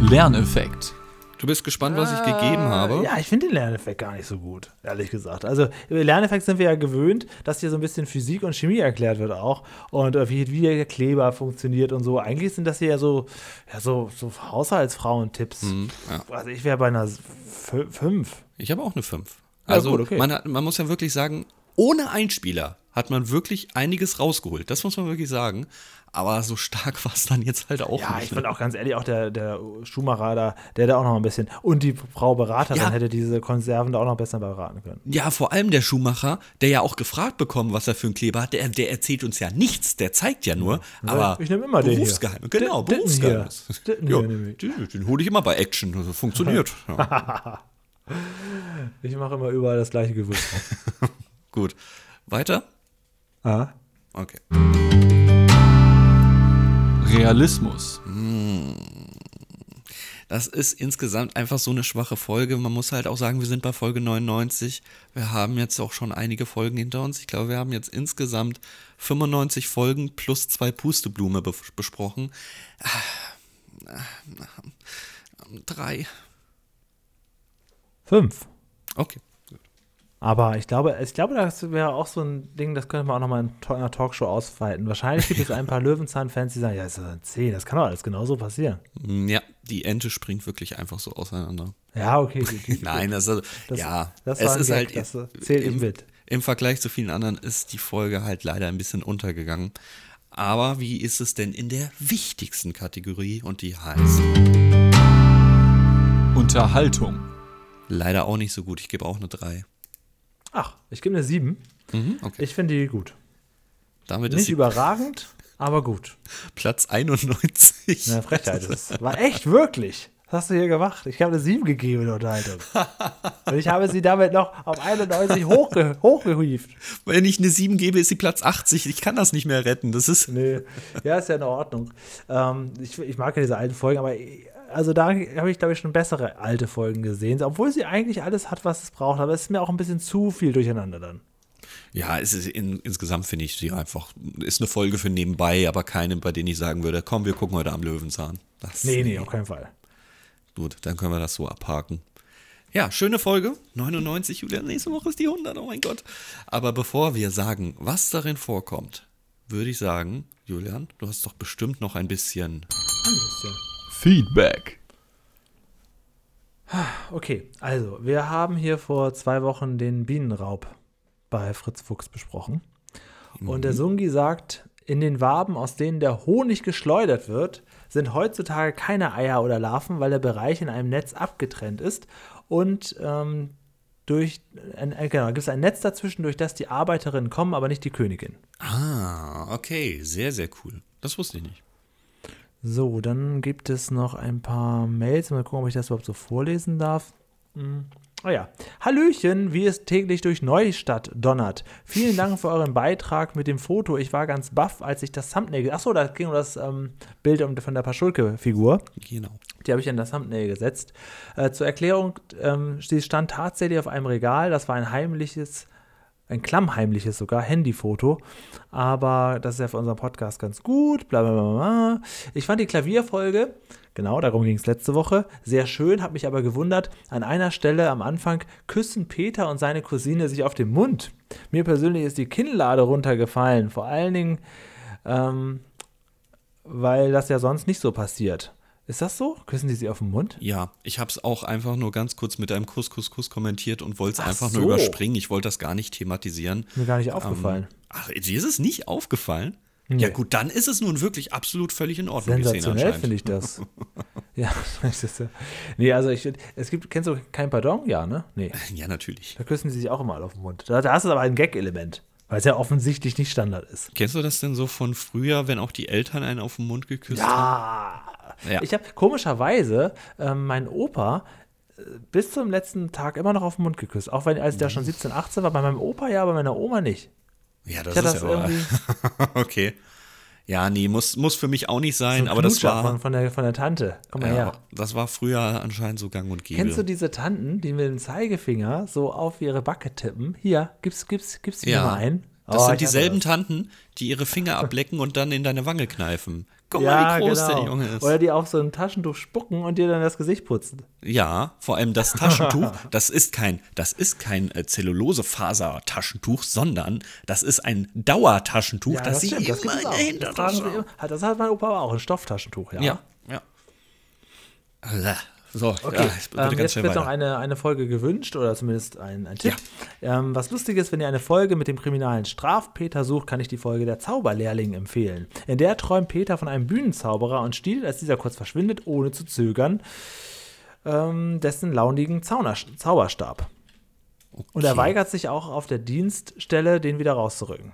Lerneffekt. Du bist gespannt, was ich gegeben habe. Ja, ich finde den Lerneffekt gar nicht so gut, ehrlich gesagt. Also, über Lerneffekt sind wir ja gewöhnt, dass hier so ein bisschen Physik und Chemie erklärt wird auch. Und äh, wie, wie der Kleber funktioniert und so. Eigentlich sind das hier ja so, ja, so, so Haushaltsfrauentipps. Mhm, ja. Also, ich wäre bei einer 5. Ich habe auch eine 5. Ja, Also, gut, okay. man, hat, man muss ja wirklich sagen, ohne Einspieler hat man wirklich einiges rausgeholt. Das muss man wirklich sagen. Aber so stark war es dann jetzt halt auch Ja, nicht. ich finde auch ganz ehrlich, auch der, der Schumacher da, der da auch noch ein bisschen. Und die Frau Beraterin Ja. hätte diese Konserven da auch noch besser beraten können. Ja, vor allem der Schuhmacher, der ja auch gefragt bekommen, was er für einen Kleber hat, der, der erzählt uns ja nichts, der zeigt ja nur. Aber ich nehm immer den hier. Berufsgeheimnis. Genau, Den- den Berufsgeheimnis. Den Ja, hier ich. den, den hole ich immer bei Action. Das funktioniert. Ja. Ich mache immer überall das gleiche Gewürz. Gut. Weiter? ah. Okay. Realismus. Das ist insgesamt einfach so eine schwache Folge. Man muss halt auch sagen, wir sind bei Folge 99. Wir haben jetzt auch schon einige Folgen hinter uns. Ich glaube, wir haben jetzt insgesamt 95 Folgen plus zwei Pusteblume be besprochen. Ah, Drei. Fünf. Okay. Aber ich glaube, ich glaube, das wäre auch so ein Ding, das könnte man auch nochmal in einer Talkshow ausweiten. Wahrscheinlich gibt es ein paar Löwenzahn-Fans, die sagen, ja, das ist ein 10, das kann doch alles genauso passieren. Ja, die Ente springt wirklich einfach so auseinander. Ja, okay. gut, gut, Nein, das, ist- Das- ja, das es ist Gag, halt das, äh, zählt im, mit. im Vergleich zu vielen anderen ist die Folge halt leider ein bisschen untergegangen. Aber wie ist es denn in der wichtigsten Kategorie und die heißt Unterhaltung. leider auch nicht so gut. Ich gebe auch eine 3. Ach, ich gebe eine 7. Mhm, okay. Ich finde die gut. Damit ist Nicht sie überragend, aber gut. Platz 91. Eine Frechheit. Das war echt wirklich. Was hast du hier gemacht? Ich habe eine 7 gegeben in der Unterhaltung. Und ich habe sie damit noch auf 91 hochge hochgehievt. Wenn ich eine 7 gebe, ist sie Platz 80. Ich kann das nicht mehr retten. Das ist. Nee, ja, ist ja in Ordnung. Ähm, ich, ich mag ja diese alten Folgen, aber also da habe ich, glaube ich, schon bessere alte Folgen gesehen, obwohl sie eigentlich alles hat, was es braucht. Aber es ist mir auch ein bisschen zu viel durcheinander dann. Ja, es ist in, insgesamt finde ich sie einfach. Ist eine Folge für nebenbei, aber keine, bei denen ich sagen würde, komm, wir gucken heute am Löwenzahn. Das, Nee, nee, auf keinen Fall. Gut, dann können wir das so abhaken. Ja, schöne Folge. 99, Julian. Nächste Woche ist die 100. Oh mein Gott. Aber bevor wir sagen, was darin vorkommt, würde ich sagen, Julian, du hast doch bestimmt noch ein bisschen. Feedback. Okay, also wir haben hier vor zwei Wochen den Bienenraub bei Fritz Fuchs besprochen. Und der Sungi sagt, in den Waben, aus denen der Honig geschleudert wird, sind heutzutage keine Eier oder Larven, weil der Bereich in einem Netz abgetrennt ist und ähm, durch ein, äh, genau, gibt es ein Netz dazwischen, durch das die Arbeiterinnen kommen, aber nicht die Königin. Ah, okay. Sehr, sehr cool. Das wusste ich nicht. So, dann gibt es noch ein paar Mails. Mal gucken, ob ich das überhaupt so vorlesen darf. Hm. Oh ja. Hallöchen, wie es täglich durch Neustadt donnert. Vielen Dank für euren Beitrag mit dem Foto. Ich war ganz baff, als ich das Thumbnail. Achso, da ging um das ähm, Bild von der Paschulke-Figur. Genau. Die habe ich in das Thumbnail gesetzt. Äh, zur Erklärung, ähm, sie stand tatsächlich auf einem Regal. Das war ein heimliches, ein klammheimliches sogar, Handyfoto. Aber das ist ja für unseren Podcast ganz gut. Bla. Ich fand die Klavierfolge, genau, darum ging es letzte Woche, sehr schön, habe mich aber gewundert. An einer Stelle am Anfang küssen Peter und seine Cousine sich auf den Mund. Mir persönlich ist die Kinnlade runtergefallen. Vor allen Dingen, ähm, weil das ja sonst nicht so passiert. Ist das so? Küssen die sie auf den Mund? Ja, ich habe es auch einfach nur ganz kurz mit einem Kuss, Kuss, Kuss kommentiert und wollte es Ach einfach so. nur überspringen. Ich wollte das gar nicht thematisieren. Mir gar nicht aufgefallen. Ach, dir ist es nicht aufgefallen? Ja gut, dann ist es nun wirklich absolut völlig in Ordnung, Sensationell finde ich das. ja, ja. Nee, also ich, es gibt, kennst du kein Pardon? Ja, ne? Nee. Ja, natürlich. Da küssen die sich auch immer auf den Mund. Da, da ist es aber ein Gag-Element, weil es ja offensichtlich nicht Standard ist. Kennst du das denn so von früher, wenn auch die Eltern einen auf den Mund geküsst haben? Ah! Ja. Ich habe komischerweise ähm, meinen Opa äh, bis zum letzten Tag immer noch auf den Mund geküsst. Auch wenn, als der schon 17, 18 war, bei meinem Opa ja, bei meiner Oma nicht. Ja, das ist das ja aber, irgendwie Okay. Ja, nee, muss, muss für mich auch nicht so sein, ein aber das Knutscher war, von, von, der, von der Tante. Komm mal ja, her. das war früher anscheinend so gang und gäbe. Kennst du diese Tanten, die mit dem Zeigefinger so auf ihre Backe tippen? Hier, gib's, gib's, gib's mir ja. mal ein. Das Oh, sind dieselben das. Tanten, die ihre Finger ablecken und dann in deine Wange kneifen. Guck ja, mal, wie groß genau. der Junge ist. Oder die auf so ein Taschentuch spucken und dir dann das Gesicht putzen. Ja, vor allem das Taschentuch, das ist kein, das ist kein äh, Zellulosefaser-Taschentuch, sondern das ist ein Dauertaschentuch, das, sie stimmt, das immer in der Das, Hintertasche das hat mein Opa aber auch, ein Stofftaschentuch, ja. Ja, ja. So, Okay, ja, ich ähm, ganz jetzt wird noch eine, eine Folge gewünscht oder zumindest ein, ein Tipp. Ähm, was lustig ist, wenn ihr eine Folge mit dem kriminalen Strafpeter sucht, kann ich die Folge Der Zauberlehrling empfehlen. In der träumt Peter von einem Bühnenzauberer und stiehlt, als dieser kurz verschwindet, ohne zu zögern, ähm, dessen launigen Zauner Zauberstab. Und er Okay. weigert sich auch auf der Dienststelle, den wieder rauszurücken.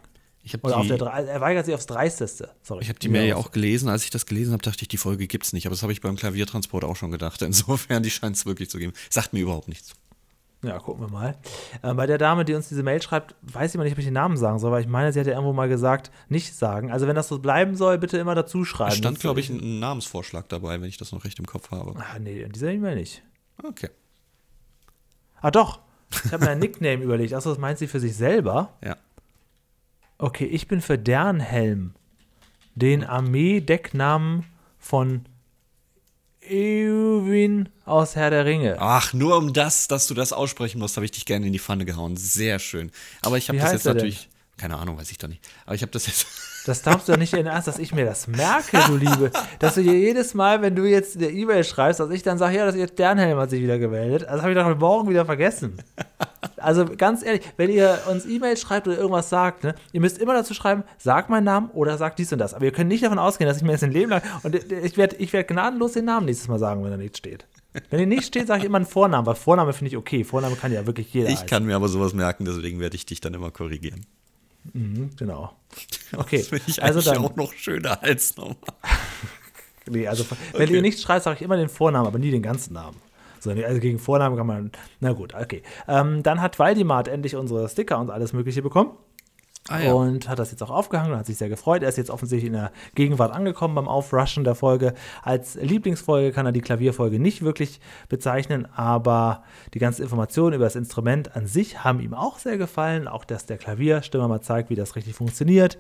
Habe Oder auf die, der, Dre- er weigert sich aufs Dreisteste. Sorry. ich hab die Mail ja auch gelesen. Als ich das gelesen habe, dachte ich, die Folge gibt's nicht. Aber das habe ich beim Klaviertransport auch schon gedacht. Insofern, die scheint es wirklich zu geben. Sagt mir überhaupt nichts. Ja, gucken wir mal. Äh, bei der Dame, die uns diese Mail schreibt, weiß ich mal nicht, ob ich den Namen sagen soll, weil ich meine, sie hat ja irgendwo mal gesagt, nicht sagen. Also wenn das so bleiben soll, bitte immer dazu schreiben. Es stand, glaube ich, ein Namensvorschlag dabei, wenn ich das noch recht im Kopf habe. Ah, nee, in dieser E-Mail nicht. Okay. Ah, doch. Ich habe mir einen Nickname überlegt. Achso, das meint sie für sich selber. Ja. Okay, ich bin für Dernhelm, den Armee-Decknamen von Eowyn aus Herr der Ringe. Ach, nur um das, dass du das aussprechen musst, habe ich dich gerne in die Pfanne gehauen. Sehr schön. Aber ich habe das jetzt er denn? Keine Ahnung, weiß ich doch nicht. Aber ich habe das jetzt. Das darfst du doch nicht in Ernst, dass ich mir das merke, du Liebe. Dass du dir jedes Mal, wenn du jetzt eine E-Mail schreibst, dass ich dann sage, ja, das ist Dernhelm hat sich wieder gemeldet. Das habe ich doch heute Morgen wieder vergessen. Also ganz ehrlich, wenn ihr uns E-Mail schreibt oder irgendwas sagt, ne, ihr müsst immer dazu schreiben, sag meinen Namen oder sag dies und das. Aber ihr könnt nicht davon ausgehen, dass ich mir jetzt ein Leben lang. Und ich werde ich werd gnadenlos den Namen nächstes Mal sagen, wenn da nichts steht. Wenn ihr nicht steht, sage ich immer einen Vornamen, weil Vorname finde ich okay. Vorname kann ja wirklich jeder Ich heißen. kann mir aber sowas merken, deswegen werde ich dich dann immer korrigieren. Genau. Okay, Das finde ich also dann. auch noch schöner als normal. Nee, also wenn ihr nichts schreibt, sage ich immer den Vornamen, aber nie den ganzen Namen. So, nee, also gegen Vornamen kann man. Na gut, okay. Ähm, dann hat Waldimar endlich unsere Sticker und alles Mögliche bekommen. Ah, Und hat das jetzt auch aufgehangen und hat sich sehr gefreut. Er ist jetzt offensichtlich in der Gegenwart angekommen beim Aufrushen der Folge. Als Lieblingsfolge kann er die Klavierfolge nicht wirklich bezeichnen, aber die ganzen Informationen über das Instrument an sich haben ihm auch sehr gefallen. Auch, dass der Klavierstimmer mal zeigt, wie das richtig funktioniert.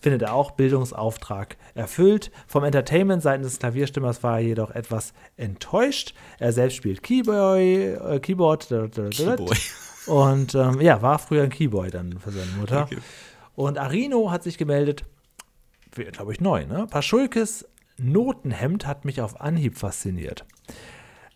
Findet er auch Bildungsauftrag erfüllt. Vom Entertainment seitens des Klavierstimmers war er jedoch etwas enttäuscht. Er selbst spielt Keyboy, äh, Keyboard. Keyboy. Und ähm, ja, war früher ein Keyboy dann für seine Mutter. Okay. Und Arino hat sich gemeldet, glaube ich, neu, ne? Paschulkes Notenhemd hat mich auf Anhieb fasziniert.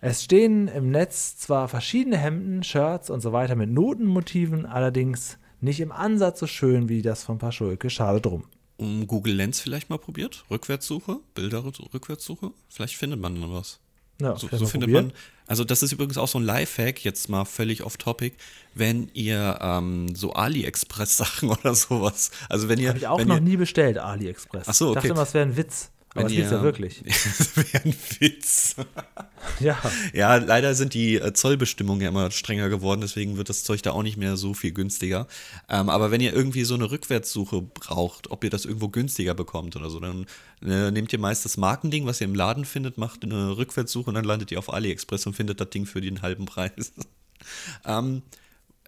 Es stehen im Netz zwar verschiedene Hemden, Shirts und so weiter mit Notenmotiven, allerdings nicht im Ansatz so schön wie das von Paschulke. Schade drum. Um Google Lens vielleicht mal probiert? Rückwärtssuche? Bilder Rückwärtssuche? Vielleicht findet man dann was. Ja, So, so findet probieren. man. Also, das ist übrigens auch so ein Lifehack, jetzt mal völlig off topic, wenn ihr ähm, so AliExpress-Sachen oder sowas. Also, wenn ihr. Habe ich auch noch ihr, nie bestellt, AliExpress. Ach so, Ich dachte okay. immer, es wäre ein Witz. Aber es ist ja ihr- wirklich. das wäre ein Witz. Ja. Ja, leider sind die äh, Zollbestimmungen ja immer strenger geworden, deswegen wird das Zeug da auch nicht mehr so viel günstiger. Ähm, aber wenn ihr irgendwie so eine Rückwärtssuche braucht, ob ihr das irgendwo günstiger bekommt oder so, dann äh, nehmt ihr meist das Markending, was ihr im Laden findet, macht eine Rückwärtssuche und dann landet ihr auf AliExpress und findet das Ding für den halben Preis. ähm,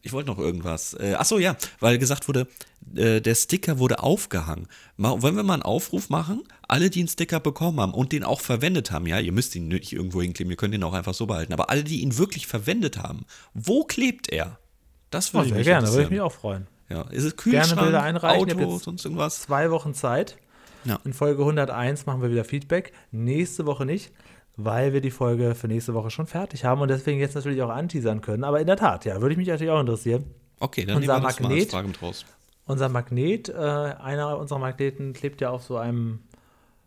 ich wollte noch irgendwas. Äh, ach so, ja, weil gesagt wurde, äh, der Sticker wurde aufgehangen. Mal, wollen wir mal einen Aufruf machen? Alle, die einen Sticker bekommen haben und den auch verwendet haben, ja, ihr müsst ihn nicht irgendwo hinkleben, ihr könnt ihn auch einfach so behalten, aber alle, die ihn wirklich verwendet haben, wo klebt er? Das Oh, würde sehr mich gerne, würde ich mich auch freuen. Ja, ist es Gerne Kühlschrank, Bilder einreichen. Ich Auto, sonst irgendwas? Zwei Wochen Zeit. Ja. In Folge 101 machen wir wieder Feedback. Nächste Woche nicht, weil wir die Folge für nächste Woche schon fertig haben und deswegen jetzt natürlich auch anteasern können. Aber in der Tat, ja, würde ich mich natürlich auch interessieren. Okay, dann Unser nehmen wir das mal als Magnet- Frage mit raus. Unser Magnet, äh, einer unserer Magneten klebt ja auf so einem,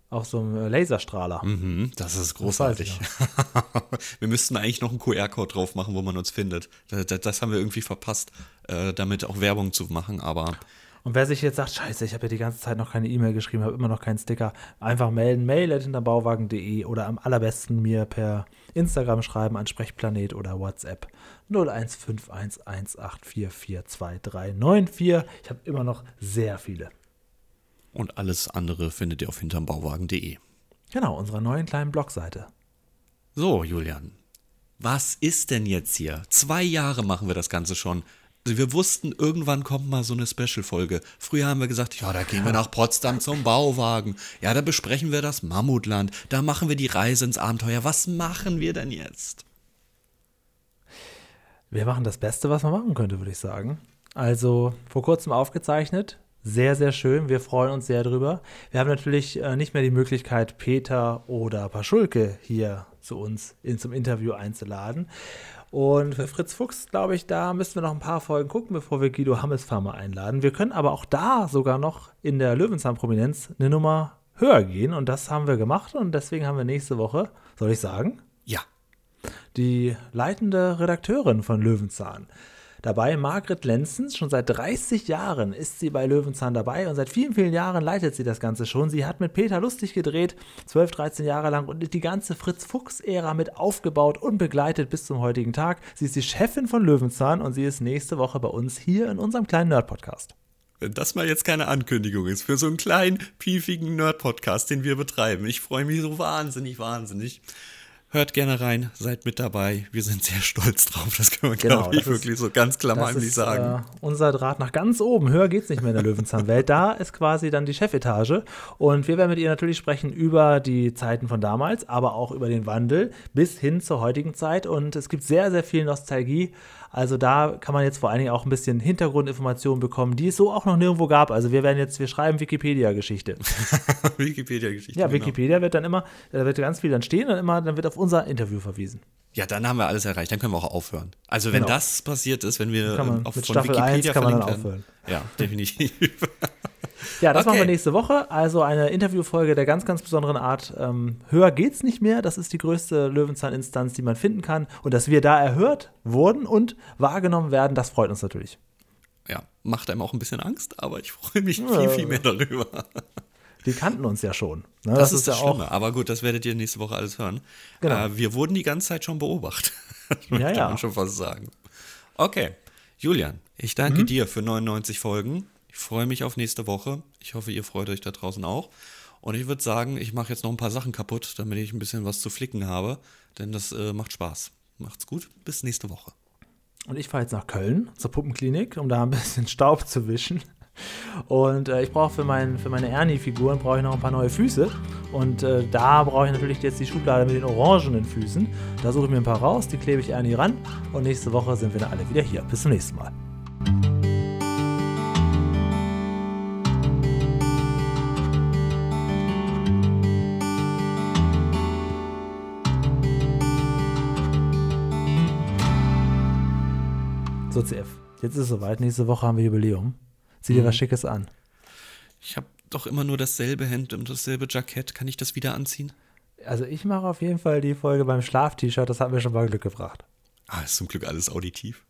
auf so einem Laserstrahler. Mhm, das ist großartig. ich wir müssten eigentlich noch einen QR-Code drauf machen, wo man uns findet. Das, das, das haben wir irgendwie verpasst, äh, damit auch Werbung zu machen, aber Und wer sich jetzt sagt, scheiße, ich habe ja die ganze Zeit noch keine E-Mail geschrieben, habe immer noch keinen Sticker, einfach melden, mail at hinterbauwagen.de oder am allerbesten mir per Instagram schreiben an Sprechplanet oder WhatsApp 015118442394. Ich habe immer noch sehr viele. und alles andere findet ihr auf hintermbauwagen.de. Genau, unserer neuen kleinen Blogseite. So, Julian, was ist denn jetzt hier? Zwei Jahre machen wir das Ganze schon. Also Wir wussten, irgendwann kommt mal so eine Special-Folge. Früher haben wir gesagt, ja, da gehen wir nach Potsdam zum Bauwagen. Ja, da besprechen wir das Mammutland. Da machen wir die Reise ins Abenteuer. Was machen wir denn jetzt? Wir machen das Beste, was man machen könnte, würde ich sagen. Also vor kurzem aufgezeichnet. Sehr, sehr schön. Wir freuen uns sehr drüber. Wir haben natürlich äh, nicht mehr die Möglichkeit, Peter oder Paschulke hier zu uns in, zum Interview einzuladen. Und für Fritz Fuchs, glaube ich, da müssen wir noch ein paar Folgen gucken, bevor wir Guido Hammesfarmer einladen. Wir können aber auch da sogar noch in der Löwenzahn-Prominenz eine Nummer höher gehen. Und das haben wir gemacht. Und deswegen haben wir nächste Woche, soll ich sagen, Ja, die leitende Redakteurin von Löwenzahn. Dabei Margret Lenzens, schon seit 30 Jahren ist sie bei Löwenzahn dabei und seit vielen, vielen Jahren leitet sie das Ganze schon. Sie hat mit Peter Lustig gedreht, 12, 13 Jahre lang und die ganze Fritz-Fuchs-Ära mit aufgebaut und begleitet bis zum heutigen Tag. Sie ist die Chefin von Löwenzahn und sie ist nächste Woche bei uns hier in unserem kleinen Nerd-Podcast. wenn das mal jetzt keine Ankündigung ist für so einen kleinen, piefigen Nerd-Podcast, den wir betreiben. Ich freue mich so wahnsinnig, wahnsinnig. Hört gerne rein, seid mit dabei. Wir sind sehr stolz drauf. Das kann man, Genau, glaube ich, das ist- wirklich so ganz klammerlich sagen. Äh, unser Draht nach ganz oben. Höher geht's nicht mehr in der Löwenzahnwelt. Da ist quasi dann die Chefetage. Und wir werden mit ihr natürlich sprechen über die Zeiten von damals, aber auch über den Wandel bis hin zur heutigen Zeit. Und es gibt sehr, sehr viel Nostalgie. Also da kann man jetzt vor allen Dingen auch ein bisschen Hintergrundinformationen bekommen, die es so auch noch nirgendwo gab. Also wir werden jetzt, wir schreiben Wikipedia-Geschichte. Wikipedia-Geschichte. Ja, genau. Wikipedia wird dann immer, da wird ganz viel dann stehen und immer, dann wird auf unser Interview verwiesen. Ja, dann haben wir alles erreicht. Dann können wir auch aufhören. Also, wenn Genau. das passiert ist, wenn wir Kann man- ähm, auf, von Staffel Wikipedia 1 kann man dann werden. Ja, definitiv. Ja, das machen wir Okay. nächste Woche. Also eine Interviewfolge der ganz, ganz besonderen Art. Ähm, höher geht's nicht mehr. Das ist die größte Löwenzahn-Instanz, die man finden kann. Und dass wir da erhört wurden und wahrgenommen werden, das freut uns natürlich. ja, macht einem auch ein bisschen Angst, aber ich freue mich Ja. viel, viel mehr darüber. Die kannten uns ja schon. Ne? Das, ist das Schlimme. Aber gut, das werdet ihr nächste Woche alles hören. Genau. Äh, wir wurden die ganze Zeit schon beobachtet. Ja, Kann ja. man schon fast sagen. Okay, Julian, ich danke Mhm. dir für 99 Folgen. Ich freue mich auf nächste Woche. Ich hoffe, ihr freut euch da draußen auch. Und ich würde sagen, ich mache jetzt noch ein paar Sachen kaputt, damit ich ein bisschen was zu flicken habe. Denn das äh, macht Spaß. Macht's gut. Bis nächste Woche. Und ich fahre jetzt nach Köln zur Puppenklinik, um da ein bisschen Staub zu wischen. Und äh, ich brauche für, mein, für meine Ernie-Figuren brauche ich noch ein paar neue Füße. Und äh, da brauche ich natürlich jetzt die Schublade mit den orangenen Füßen. Da suche ich mir ein paar raus, die klebe ich Ernie ran. Und nächste Woche sind wir dann alle wieder hier. Bis zum nächsten Mal. So, CF. Jetzt ist es soweit. Nächste Woche haben wir Jubiläum. Zieh dir was Schickes an. Ich habe doch immer nur dasselbe Hemd und dasselbe Jackett. Kann ich das wieder anziehen? Also ich mache auf jeden Fall die Folge beim Schlaf-T-Shirt. Das hat mir schon mal Glück gebracht. Ah, ist zum Glück alles auditiv.